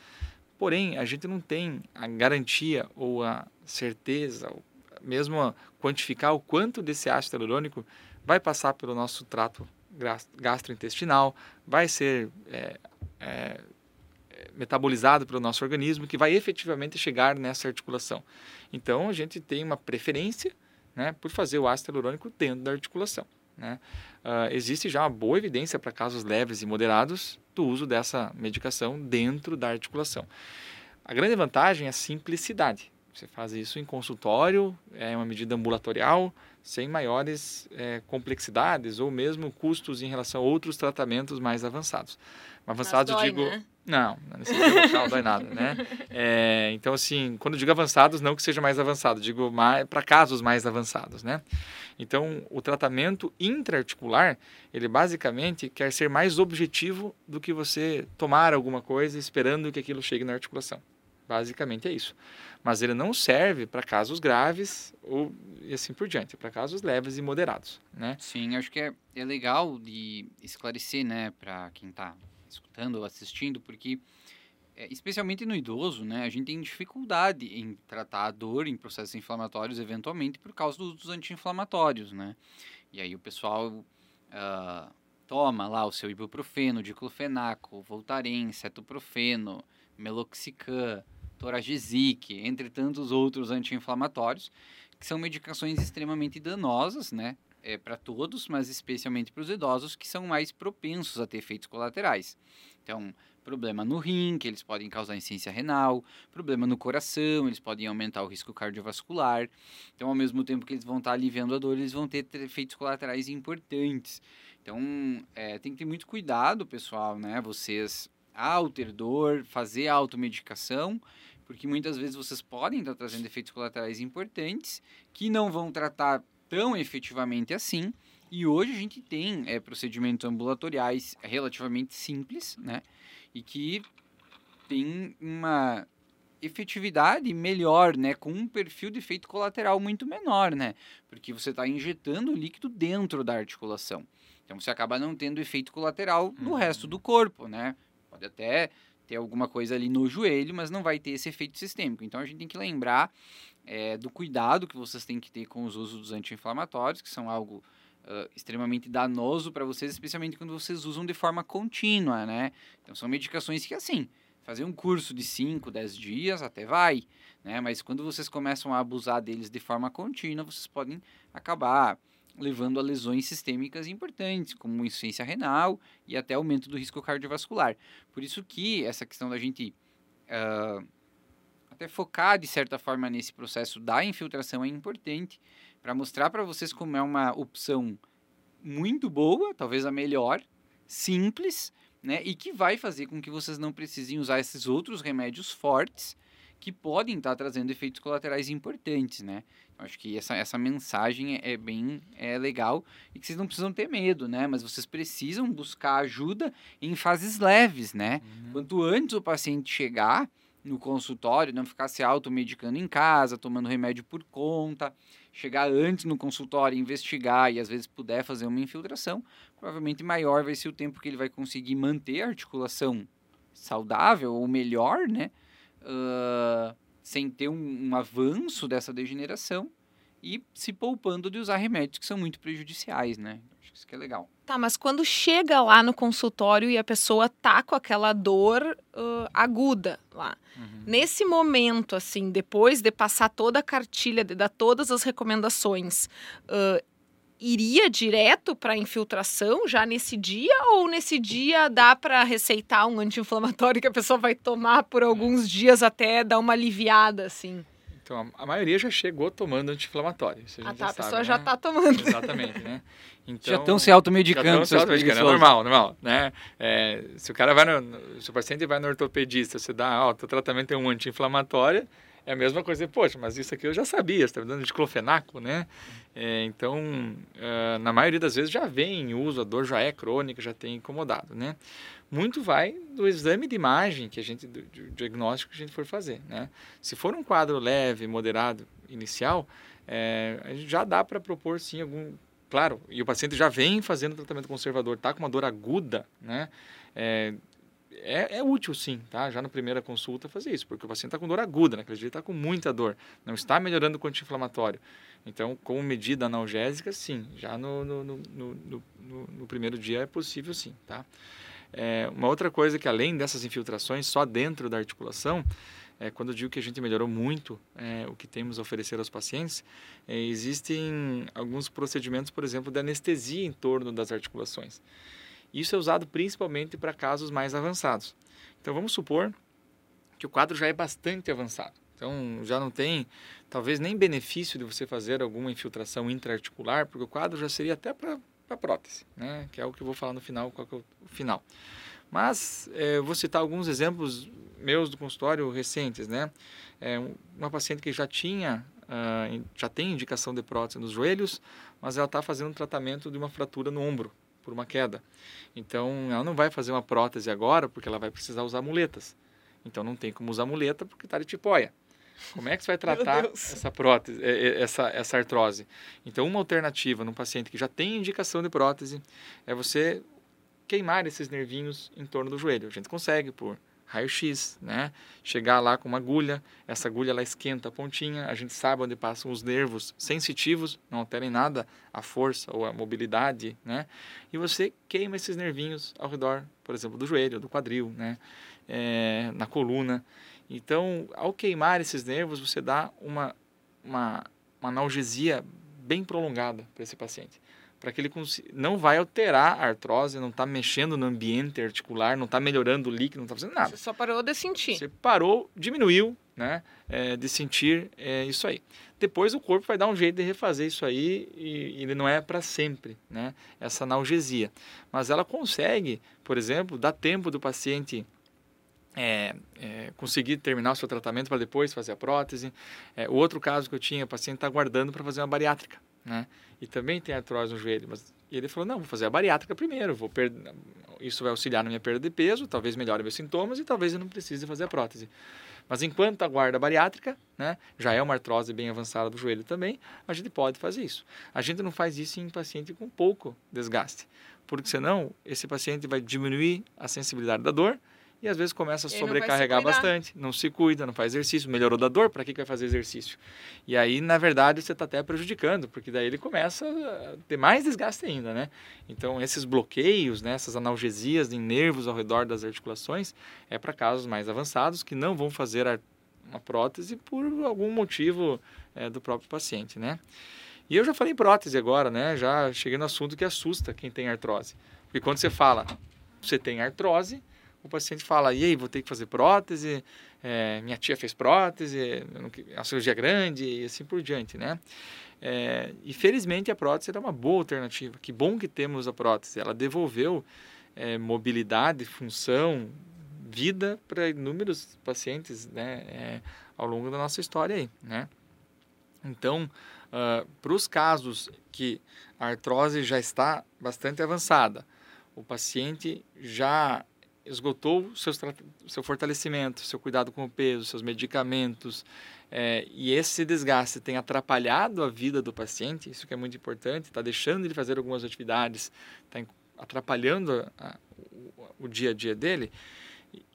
porém, a gente não tem a garantia ou a certeza, ou mesmo quantificar o quanto desse ácido hialurônico vai passar pelo nosso trato gastrointestinal, vai ser é, é, metabolizado pelo nosso organismo, que vai efetivamente chegar nessa articulação. Então, a gente tem uma preferência né, por fazer o ácido hialurônico dentro da articulação. Né? Uh, existe já uma boa evidência para casos leves e moderados do uso dessa medicação dentro da articulação. A grande vantagem é a simplicidade. Você faz isso em consultório, é uma medida ambulatorial, sem maiores é, complexidades ou mesmo custos em relação a outros tratamentos mais avançados. Avançados, dói, digo. Né? Não, não local dói nada, né? É, então, assim, quando digo avançados, não que seja mais avançado, digo para casos mais avançados, né? Então, o tratamento intraarticular, ele basicamente quer ser mais objetivo do que você tomar alguma coisa esperando que aquilo chegue na articulação. Basicamente é isso. Mas ele não serve para casos graves ou e assim por diante, para casos leves e moderados, né? Sim, acho que é, é legal de esclarecer, né, para quem está escutando ou assistindo, porque é, especialmente no idoso, né, a gente tem dificuldade em tratar a dor em processos inflamatórios, eventualmente por causa dos anti-inflamatórios, né? E aí o pessoal uh, toma lá o seu ibuprofeno, diclofenaco, voltaren, cetoprofeno, meloxicam, toragesic, entre tantos outros anti-inflamatórios, que são medicações extremamente danosas, né? É, para todos, mas especialmente para os idosos que são mais propensos a ter efeitos colaterais. Então, problema no rim, que eles podem causar insuficiência renal, problema no coração, eles podem aumentar o risco cardiovascular. Então, ao mesmo tempo que eles vão estar aliviando a dor, eles vão ter efeitos colaterais importantes. Então, é, tem que ter muito cuidado, pessoal, né? Vocês, ao ter dor, fazer automedicação, porque muitas vezes vocês podem estar trazendo efeitos colaterais importantes que não vão tratar tão efetivamente assim. E hoje a gente tem é, procedimentos ambulatoriais relativamente simples, né? E que tem uma efetividade melhor, né? Com um perfil de efeito colateral muito menor, né? Porque você está injetando o líquido dentro da articulação. Então você acaba não tendo efeito colateral no uhum. resto do corpo, né? Pode até ter alguma coisa ali no joelho, mas não vai ter esse efeito sistêmico. Então a gente tem que lembrar é, do cuidado que vocês têm que ter com os usos dos anti-inflamatórios, que são algo uh, extremamente danoso para vocês, especialmente quando vocês usam de forma contínua, né? Então são medicações que, assim, fazer um curso de 5, 10 dias até vai, né? Mas quando vocês começam a abusar deles de forma contínua, vocês podem acabar levando a lesões sistêmicas importantes, como insuficiência renal e até aumento do risco cardiovascular. Por isso que essa questão da gente uh, até focar de certa forma nesse processo da infiltração é importante para mostrar para vocês como é uma opção muito boa, talvez a melhor, simples, né, e que vai fazer com que vocês não precisem usar esses outros remédios fortes que podem estar tá trazendo efeitos colaterais importantes, né? Eu acho que essa, essa mensagem é, é bem é legal e que vocês não precisam ter medo, né? Mas vocês precisam buscar ajuda em fases leves, né? Uhum. Quanto antes o paciente chegar, no consultório, não ficar se automedicando em casa, tomando remédio por conta, chegar antes no consultório, investigar e às vezes puder fazer uma infiltração, provavelmente maior vai ser o tempo que ele vai conseguir manter a articulação saudável ou melhor, né? Uh, sem ter um, um avanço dessa degeneração e se poupando de usar remédios que são muito prejudiciais, né? Acho que isso que é legal. Tá, mas quando chega lá no consultório e a pessoa tá com aquela dor uh, aguda lá, uhum. nesse momento, assim, depois de passar toda a cartilha, de dar todas as recomendações, uh, iria direto para infiltração já nesse dia ou nesse dia dá para receitar um anti-inflamatório que a pessoa vai tomar por alguns dias até dar uma aliviada assim? Então, a maioria já chegou tomando anti-inflamatório. ah, tá, a pessoa sabe, já né? está tomando. Exatamente, né? Então, já estão se automedicando. Já estão se automedicando, é normal, normal, né? É, se o cara vai no, se o paciente vai no ortopedista, você dá, ó, o tratamento é um anti-inflamatório, é a mesma coisa, poxa, mas isso aqui eu já sabia, está me dando diclofenaco, né? É, então, uh, na maioria das vezes já vem em uso, a dor já é crônica, já tem incomodado, né? Muito vai do exame de imagem que a gente, do, do diagnóstico que a gente for fazer, né? Se for um quadro leve, moderado, inicial, é, já dá para propor sim algum, claro, e o paciente já vem fazendo tratamento conservador, está com uma dor aguda, né? É, é, é, útil sim, tá? Já na primeira consulta fazer isso, porque o paciente está com dor aguda, naquele dia está com muita dor, não está melhorando com anti-inflamatório. Então, como medida analgésica, sim, já no, no, no, no, no primeiro dia é possível sim, tá? É, uma outra coisa que além dessas infiltrações só dentro da articulação, é, quando eu digo que a gente melhorou muito é, o que temos a oferecer aos pacientes, é, existem alguns procedimentos, por exemplo, de anestesia em torno das articulações. Isso é usado principalmente para casos mais avançados. Então vamos supor que o quadro já é bastante avançado. Então já não tem, talvez nem benefício de você fazer alguma infiltração intraarticular, porque o quadro já seria até para prótese, né? que é o que eu vou falar no final, qual é o final. Mas é, vou citar alguns exemplos meus do consultório recentes, né? É, uma paciente que já tinha, uh, já tem indicação de prótese nos joelhos, mas ela está fazendo um tratamento de uma fratura no ombro por uma queda. Então, ela não vai fazer uma prótese agora porque ela vai precisar usar muletas. Então, não tem como usar muleta porque está de tipóia. Como é que você vai tratar essa prótese, essa, essa artrose? Então, uma alternativa num paciente que já tem indicação de prótese é você queimar esses nervinhos em torno do joelho. A gente consegue por raio-x, né? Chegar lá com uma agulha, essa agulha ela esquenta a pontinha, a gente sabe onde passam os nervos sensitivos, não alterem nada a força ou a mobilidade, né? E você queima esses nervinhos ao redor, por exemplo, do joelho, do quadril, né? É, na coluna. Então, ao queimar esses nervos, você dá uma, uma, uma analgesia bem prolongada para esse paciente para que ele não vai alterar a artrose, não está mexendo no ambiente articular, não está melhorando o líquido, não está fazendo nada. Você só parou de sentir. Você parou, diminuiu, né, é, de sentir é, isso aí. Depois o corpo vai dar um jeito de refazer isso aí e, ele não é para sempre, né, essa analgesia. Mas ela consegue, por exemplo, dar tempo do paciente é, é, conseguir terminar o seu tratamento para depois fazer a prótese. É, o outro caso que eu tinha, o paciente está aguardando para fazer uma bariátrica né? E também tem artrose no joelho, mas ele falou: "Não, vou fazer a bariátrica primeiro, vou per... isso vai auxiliar na minha perda de peso, talvez melhore meus sintomas e talvez eu não precise fazer a prótese". Mas enquanto aguarda a bariátrica, né, já é uma artrose bem avançada do joelho também, a gente pode fazer isso. A gente não faz isso em paciente com pouco desgaste, porque senão esse paciente vai diminuir a sensibilidade da dor e às vezes começa a sobrecarregar não bastante, não se cuida, não faz exercício, melhorou da dor, para que, que vai fazer exercício? E aí, na verdade, você está até prejudicando, porque daí ele começa a ter mais desgaste ainda, né? Então, esses bloqueios, né, essas analgesias em nervos ao redor das articulações, é para casos mais avançados que não vão fazer uma prótese por algum motivo é, do próprio paciente, né? E eu já falei em prótese agora, né? Já cheguei no assunto que assusta quem tem artrose. Porque quando você fala, você tem artrose, o paciente fala, e aí, vou ter que fazer prótese, é, minha tia fez prótese, a cirurgia é grande e assim por diante, né? É, e felizmente a prótese era uma boa alternativa. Que bom que temos a prótese. Ela devolveu é, mobilidade, função, vida para inúmeros pacientes, né? É, ao longo da nossa história aí, né? Então, uh, ah, para os casos que a artrose já está bastante avançada, o paciente já esgotou seus, seu fortalecimento, seu cuidado com o peso, seus medicamentos, é, e esse desgaste tem atrapalhado a vida do paciente, isso que é muito importante, está deixando ele fazer algumas atividades, está atrapalhando a, a, o, o dia a dia dele,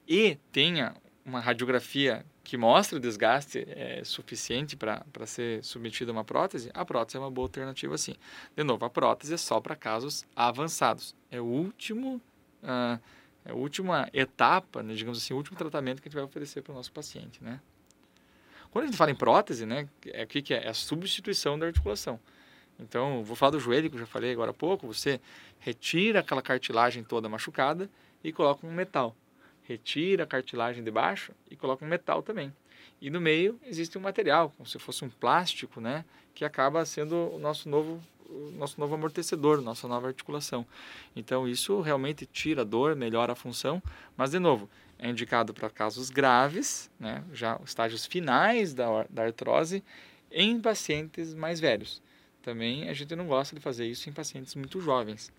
e tenha uma radiografia que mostra o desgaste é, suficiente para ser submetido a uma prótese, a prótese é uma boa alternativa sim. De novo, a prótese é só para casos avançados. É o último uh, é a última etapa, né, digamos assim, o último tratamento que a gente vai oferecer para o nosso paciente, né? Quando a gente fala em prótese, né, é o que, que é? É a substituição da articulação. Então, vou falar do joelho, que eu já falei agora há pouco. Você retira aquela cartilagem toda machucada e coloca um metal. Retira a cartilagem de baixo e coloca um metal também. E no meio existe um material, como se fosse um plástico, né? Que acaba sendo o nosso novo nosso novo amortecedor, nossa nova articulação. Então isso realmente tira a dor, melhora a função, mas de novo, é indicado para casos graves, né, já estágios finais da, da artrose, em pacientes mais velhos. Também a gente não gosta de fazer isso em pacientes muito jovens.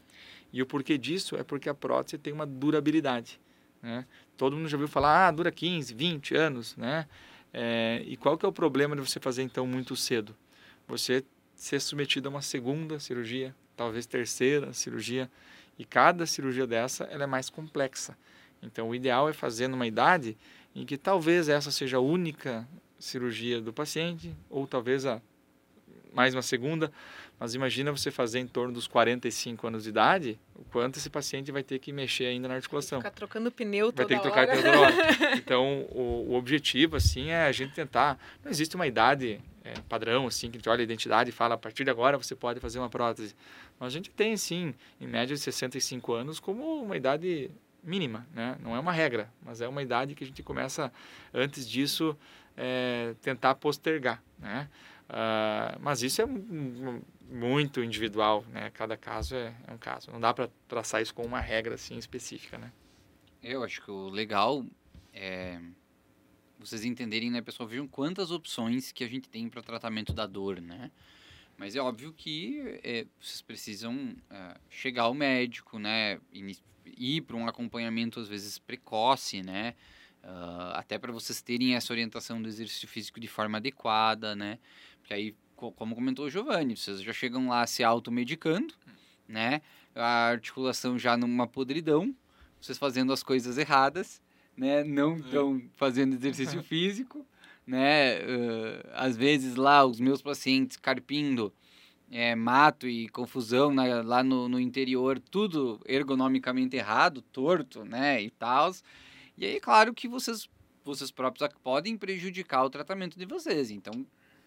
E o porquê disso é porque a prótese tem uma durabilidade. Né? Todo mundo já ouviu falar, ah, dura 15, 20 anos, né? É, e qual que é o problema de você fazer então muito cedo? Você ser submetido a uma segunda cirurgia, talvez terceira cirurgia, e cada cirurgia dessa ela é mais complexa. Então, o ideal é fazer numa idade em que talvez essa seja a única cirurgia do paciente, ou talvez a mais uma segunda, mas imagina você fazer em torno dos 45 anos de idade, o quanto esse paciente vai ter que mexer ainda na articulação. Vai ficar trocando pneu toda Vai ter que trocar hora. pneu toda hora. Então, o, o, objetivo, assim, é a gente tentar... Não existe uma idade é, padrão, assim, que a gente olha a identidade e fala, a partir de agora você pode fazer uma prótese. Mas a gente tem, sim, em média de 65 anos como uma idade mínima, né? Não é uma regra, mas é uma idade que a gente começa, antes disso, é, tentar postergar, né? Uh, mas isso é muito individual, né? Cada caso é, é um caso. Não dá para traçar isso com uma regra assim específica, né? Eu acho que o legal é vocês entenderem, né, pessoal, vejam quantas opções que a gente tem para tratamento da dor, né? Mas é óbvio que é, vocês precisam é, chegar ao médico, né? Ir para um acompanhamento às vezes precoce, né? Uh, até para vocês terem essa orientação do exercício físico de forma adequada, né? Porque aí, como comentou o Giovanni, vocês já chegam lá se automedicando, né? A articulação já numa podridão, vocês fazendo as coisas erradas, né? Não estão fazendo exercício físico, né? Uh, às vezes lá os meus pacientes carpindo é, mato e confusão na, lá no, no interior, tudo ergonomicamente errado, torto, né? E tal. E aí, claro que vocês, vocês próprios podem prejudicar o tratamento de vocês. Então,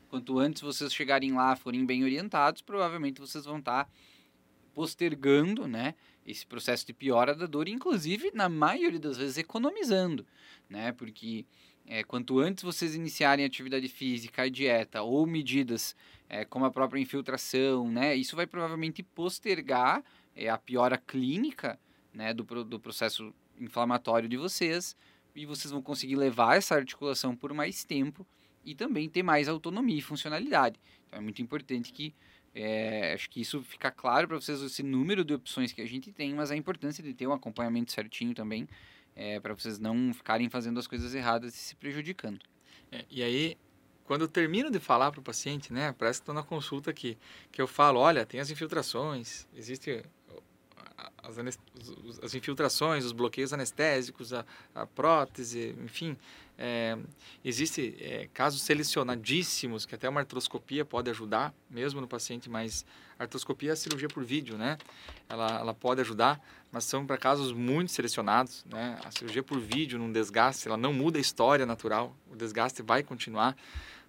quanto antes vocês chegarem lá, forem bem orientados, provavelmente vocês vão estar tá postergando, né? Esse processo de piora da dor, inclusive, na maioria das vezes, economizando, né? Porque é, quanto antes vocês iniciarem atividade física, dieta ou medidas é, como a própria infiltração, né? Isso vai provavelmente postergar é, a piora clínica, né? Do, do processo inflamatório de vocês e vocês vão conseguir levar essa articulação por mais tempo e também ter mais autonomia e funcionalidade. Então é muito importante que é, acho que isso fica claro para vocês esse número de opções que a gente tem, mas a importância de ter um acompanhamento certinho também é, para vocês não ficarem fazendo as coisas erradas e se prejudicando. É, e aí, quando eu termino de falar para o paciente, né, parece que estou na consulta aqui, que eu falo, olha, tem as infiltrações, existe as, as, infiltrações, os bloqueios anestésicos, a, a prótese, enfim. É, Existem é, casos selecionadíssimos que até uma artroscopia pode ajudar, mesmo no paciente mais... Artroscopia é a cirurgia por vídeo, né? Ela, ela pode ajudar, mas são para casos muito selecionados, né? A cirurgia por vídeo, num desgaste, ela não muda a história natural, o desgaste vai continuar.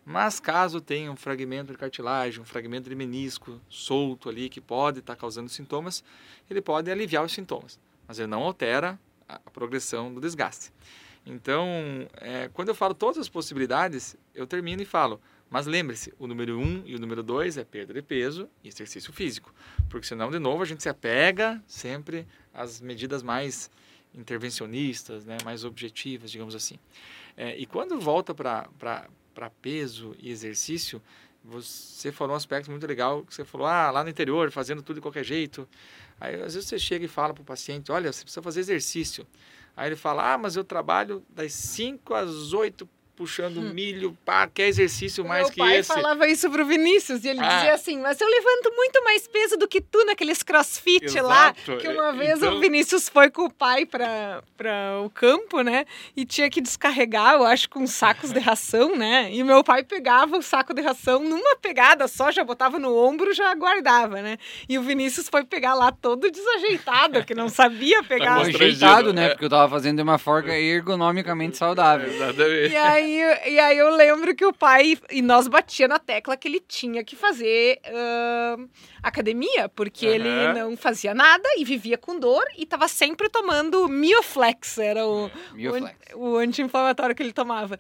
Mas caso tenha um fragmento de cartilagem, um fragmento de menisco solto ali que pode estar tá causando sintomas, ele pode aliviar os sintomas, mas ele não altera a progressão do desgaste. Então, é, quando eu falo todas as possibilidades, eu termino e falo, mas lembre-se, o número 1 um e o número 2 é perda de peso e exercício físico, porque senão, de novo, a gente se apega sempre às medidas mais intervencionistas, né, mais objetivas, digamos assim. É, e quando volta para para peso e exercício, você falou um aspecto muito legal, que você falou, ah, lá no interior, fazendo tudo de qualquer jeito. Aí, às vezes, você chega e fala para o paciente, olha, você precisa fazer exercício. Aí ele fala, ah, mas eu trabalho das 5 às 8 puxando hum. milho, pá, quer exercício mais Meu que esse. Meu pai falava isso pro Vinícius, e ele ah. dizia assim, mas eu levanto muito mais peso do que tu naqueles crossfit Exato. lá, que uma vez então... o Vinícius foi com o pai para o campo, né, e tinha que descarregar, eu acho, com sacos de ração, né, e meu pai pegava o saco de ração numa pegada só, já botava no ombro, já guardava, né, e o Vinícius foi pegar lá todo desajeitado, que não sabia pegar. Tá ajeitado, né, é. porque eu tava fazendo de uma forma ergonomicamente saudável. Exatamente. E aí aí, e aí eu lembro que o pai. E nós batia na tecla que ele tinha que fazer uh, academia, porque Aham. ele não fazia nada e vivia com dor e tava sempre tomando Mioflex, era o, Mioflex. o, o anti-inflamatório que ele tomava.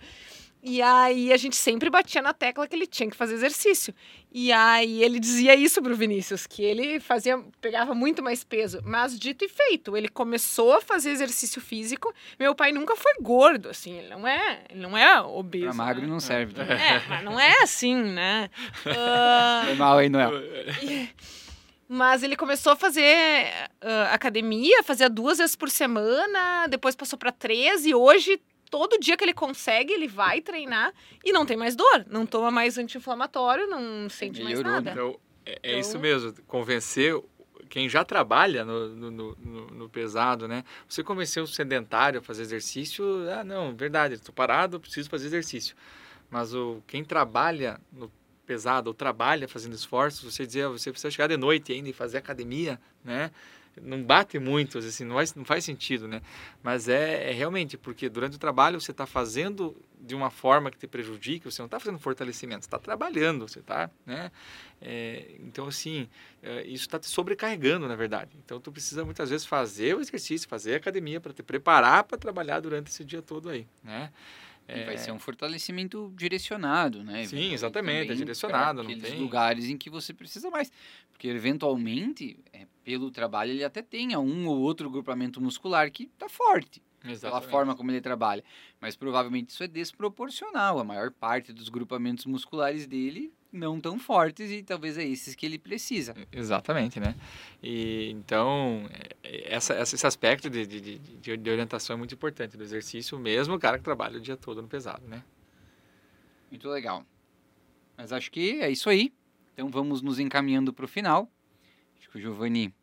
E aí a gente sempre batia na tecla que ele tinha que fazer exercício. E aí ele dizia isso pro Vinícius, que ele fazia, pegava muito mais peso. Mas dito e feito, ele começou a fazer exercício físico. Meu pai nunca foi gordo, assim, ele não é, ele não é obeso. Pra magro né? não serve. também. É, mas não é assim, né? Ah, Foi mal aí, Noel. mas ele começou a fazer ah, academia, fazia duas vezes por semana, depois passou para três e hoje todo dia que ele consegue ele vai treinar e não tem mais dor, não toma mais anti-inflamatório, não sente mais Melhorou, nada. Então, é, é Então- isso mesmo. Convencer quem já trabalha no, no, no- no- pesado, né? Você convencer o sedentário a fazer exercício, ah, não, verdade, estou parado, preciso fazer exercício. Mas o, quem trabalha no pesado ou trabalha fazendo esforços, você dizer, ah, você precisa chegar de noite ainda e fazer academia, né? Não bate muito, assim, não, vai, não faz sentido, né? Mas é, é realmente porque durante o trabalho você está fazendo de uma forma que te prejudica, você não está fazendo fortalecimento, você está trabalhando, você está, né? É, então, assim, é, isso está te sobrecarregando, na verdade. Então, tu precisa muitas vezes fazer o exercício, fazer a academia para te preparar para trabalhar durante esse dia todo aí, né? E vai ser um fortalecimento direcionado, né? Sim, exatamente, é direcionado, não tem- lugares em que você precisa mais. Porque, eventualmente, é, pelo trabalho, ele até tenha um ou outro grupamento muscular que tá forte, pela Exatamente. forma como ele trabalha. Mas, provavelmente, isso é desproporcional. A maior parte dos grupamentos musculares dele não tão fortes e talvez é esses que ele precisa. Exatamente, né? E então é, essa, essa- esse aspecto de, de, de, de orientação é muito importante do exercício mesmo, o cara que trabalha o dia todo no pesado, né? Muito legal. Mas acho que é isso aí. Então vamos nos encaminhando para o final. Acho que o Giovanni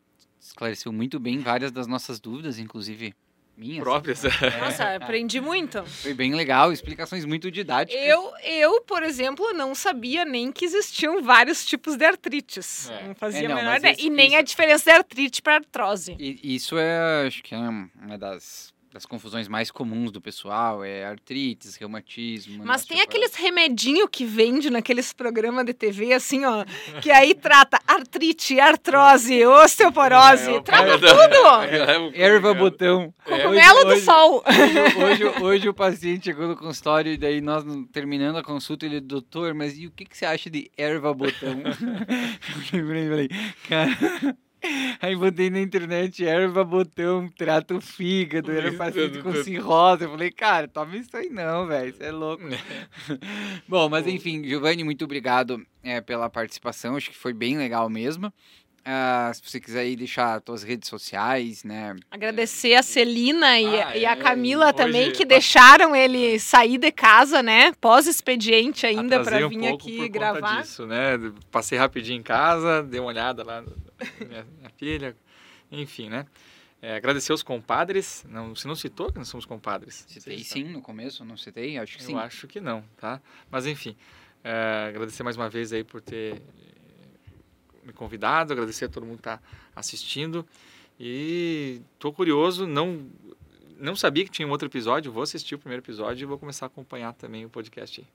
esclareceu muito bem várias das nossas dúvidas, inclusive minhas. Próprias. Nossa, aprendi muito. Foi bem legal, explicações muito didáticas. Eu, eu, por exemplo, não sabia nem que existiam vários tipos de artrites. É. Não fazia É, não, a menor ideia. esse- E nem isso- a diferença de artrite para artrose. E isso é, acho que é uma das, das confusões mais comuns do pessoal, é artrites, reumatismo. Mas tem aqueles remedinho que vende naqueles programas de TV, assim, ó, que aí trata artrite, artrose, osteoporose, É, trata pai da- tudo! Erva botão. Cogumelo do hoje- sol. Hoje, hoje, hoje o paciente chegou no consultório e daí nós, terminando a consulta, ele, doutor, mas e o que, que você acha de erva botão? Eu lembrei falei, cara... Aí botei na internet, erva botão, trata o fígado, era Isso, paciente com cirrose. Eu falei, cara, toma isso aí não, velho, você é louco. Bom, mas enfim, Giovanni, muito obrigado é, pela participação, acho que foi bem legal mesmo. Ah, se você quiser aí deixar suas redes sociais, né? Agradecer a Celina e, Ah, e a é, Camila hoje- também, que deixaram ele sair de casa, né? Pós-expediente ainda, para um vir pouco aqui por conta gravar. disso, né? Passei rapidinho em casa, dei uma olhada lá minha, minha filha, enfim, né? É, agradecer os compadres. Não, você não citou que nós somos compadres? Citei sim no começo, não citei? Acho que Eu sim. acho que não, tá? Mas enfim, é, agradecer mais uma vez aí por ter me convidado, agradecer a todo mundo que está assistindo e tô curioso, não não sabia que tinha um outro episódio, vou assistir o primeiro episódio e vou começar a acompanhar também o podcast aí.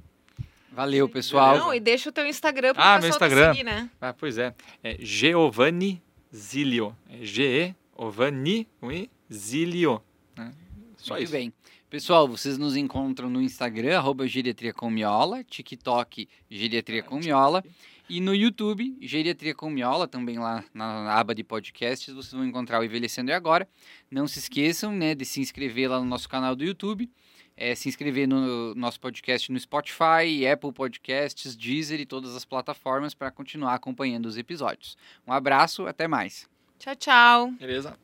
Valeu, pessoal. Não, e deixa o teu Instagram pro Ah, meu Instagram. seguir, né? Ah, pois é, é Giovanni Zilio, é G E Ovani com I Zilio, né? Só Muito isso. bem. Pessoal, vocês nos encontram no Instagram, arroba Geriatria com Miola, TikTok, Geriatria com Miola, e no YouTube, Geriatria com Miola, também lá na, na aba de podcasts, vocês vão encontrar o Envelhecendo e Agora. Não se esqueçam né, de se inscrever lá no nosso canal do YouTube, é, se inscrever no nosso podcast no Spotify, Apple Podcasts, Deezer e todas as plataformas para continuar acompanhando os episódios. Um abraço, até mais. Tchau, tchau. Beleza?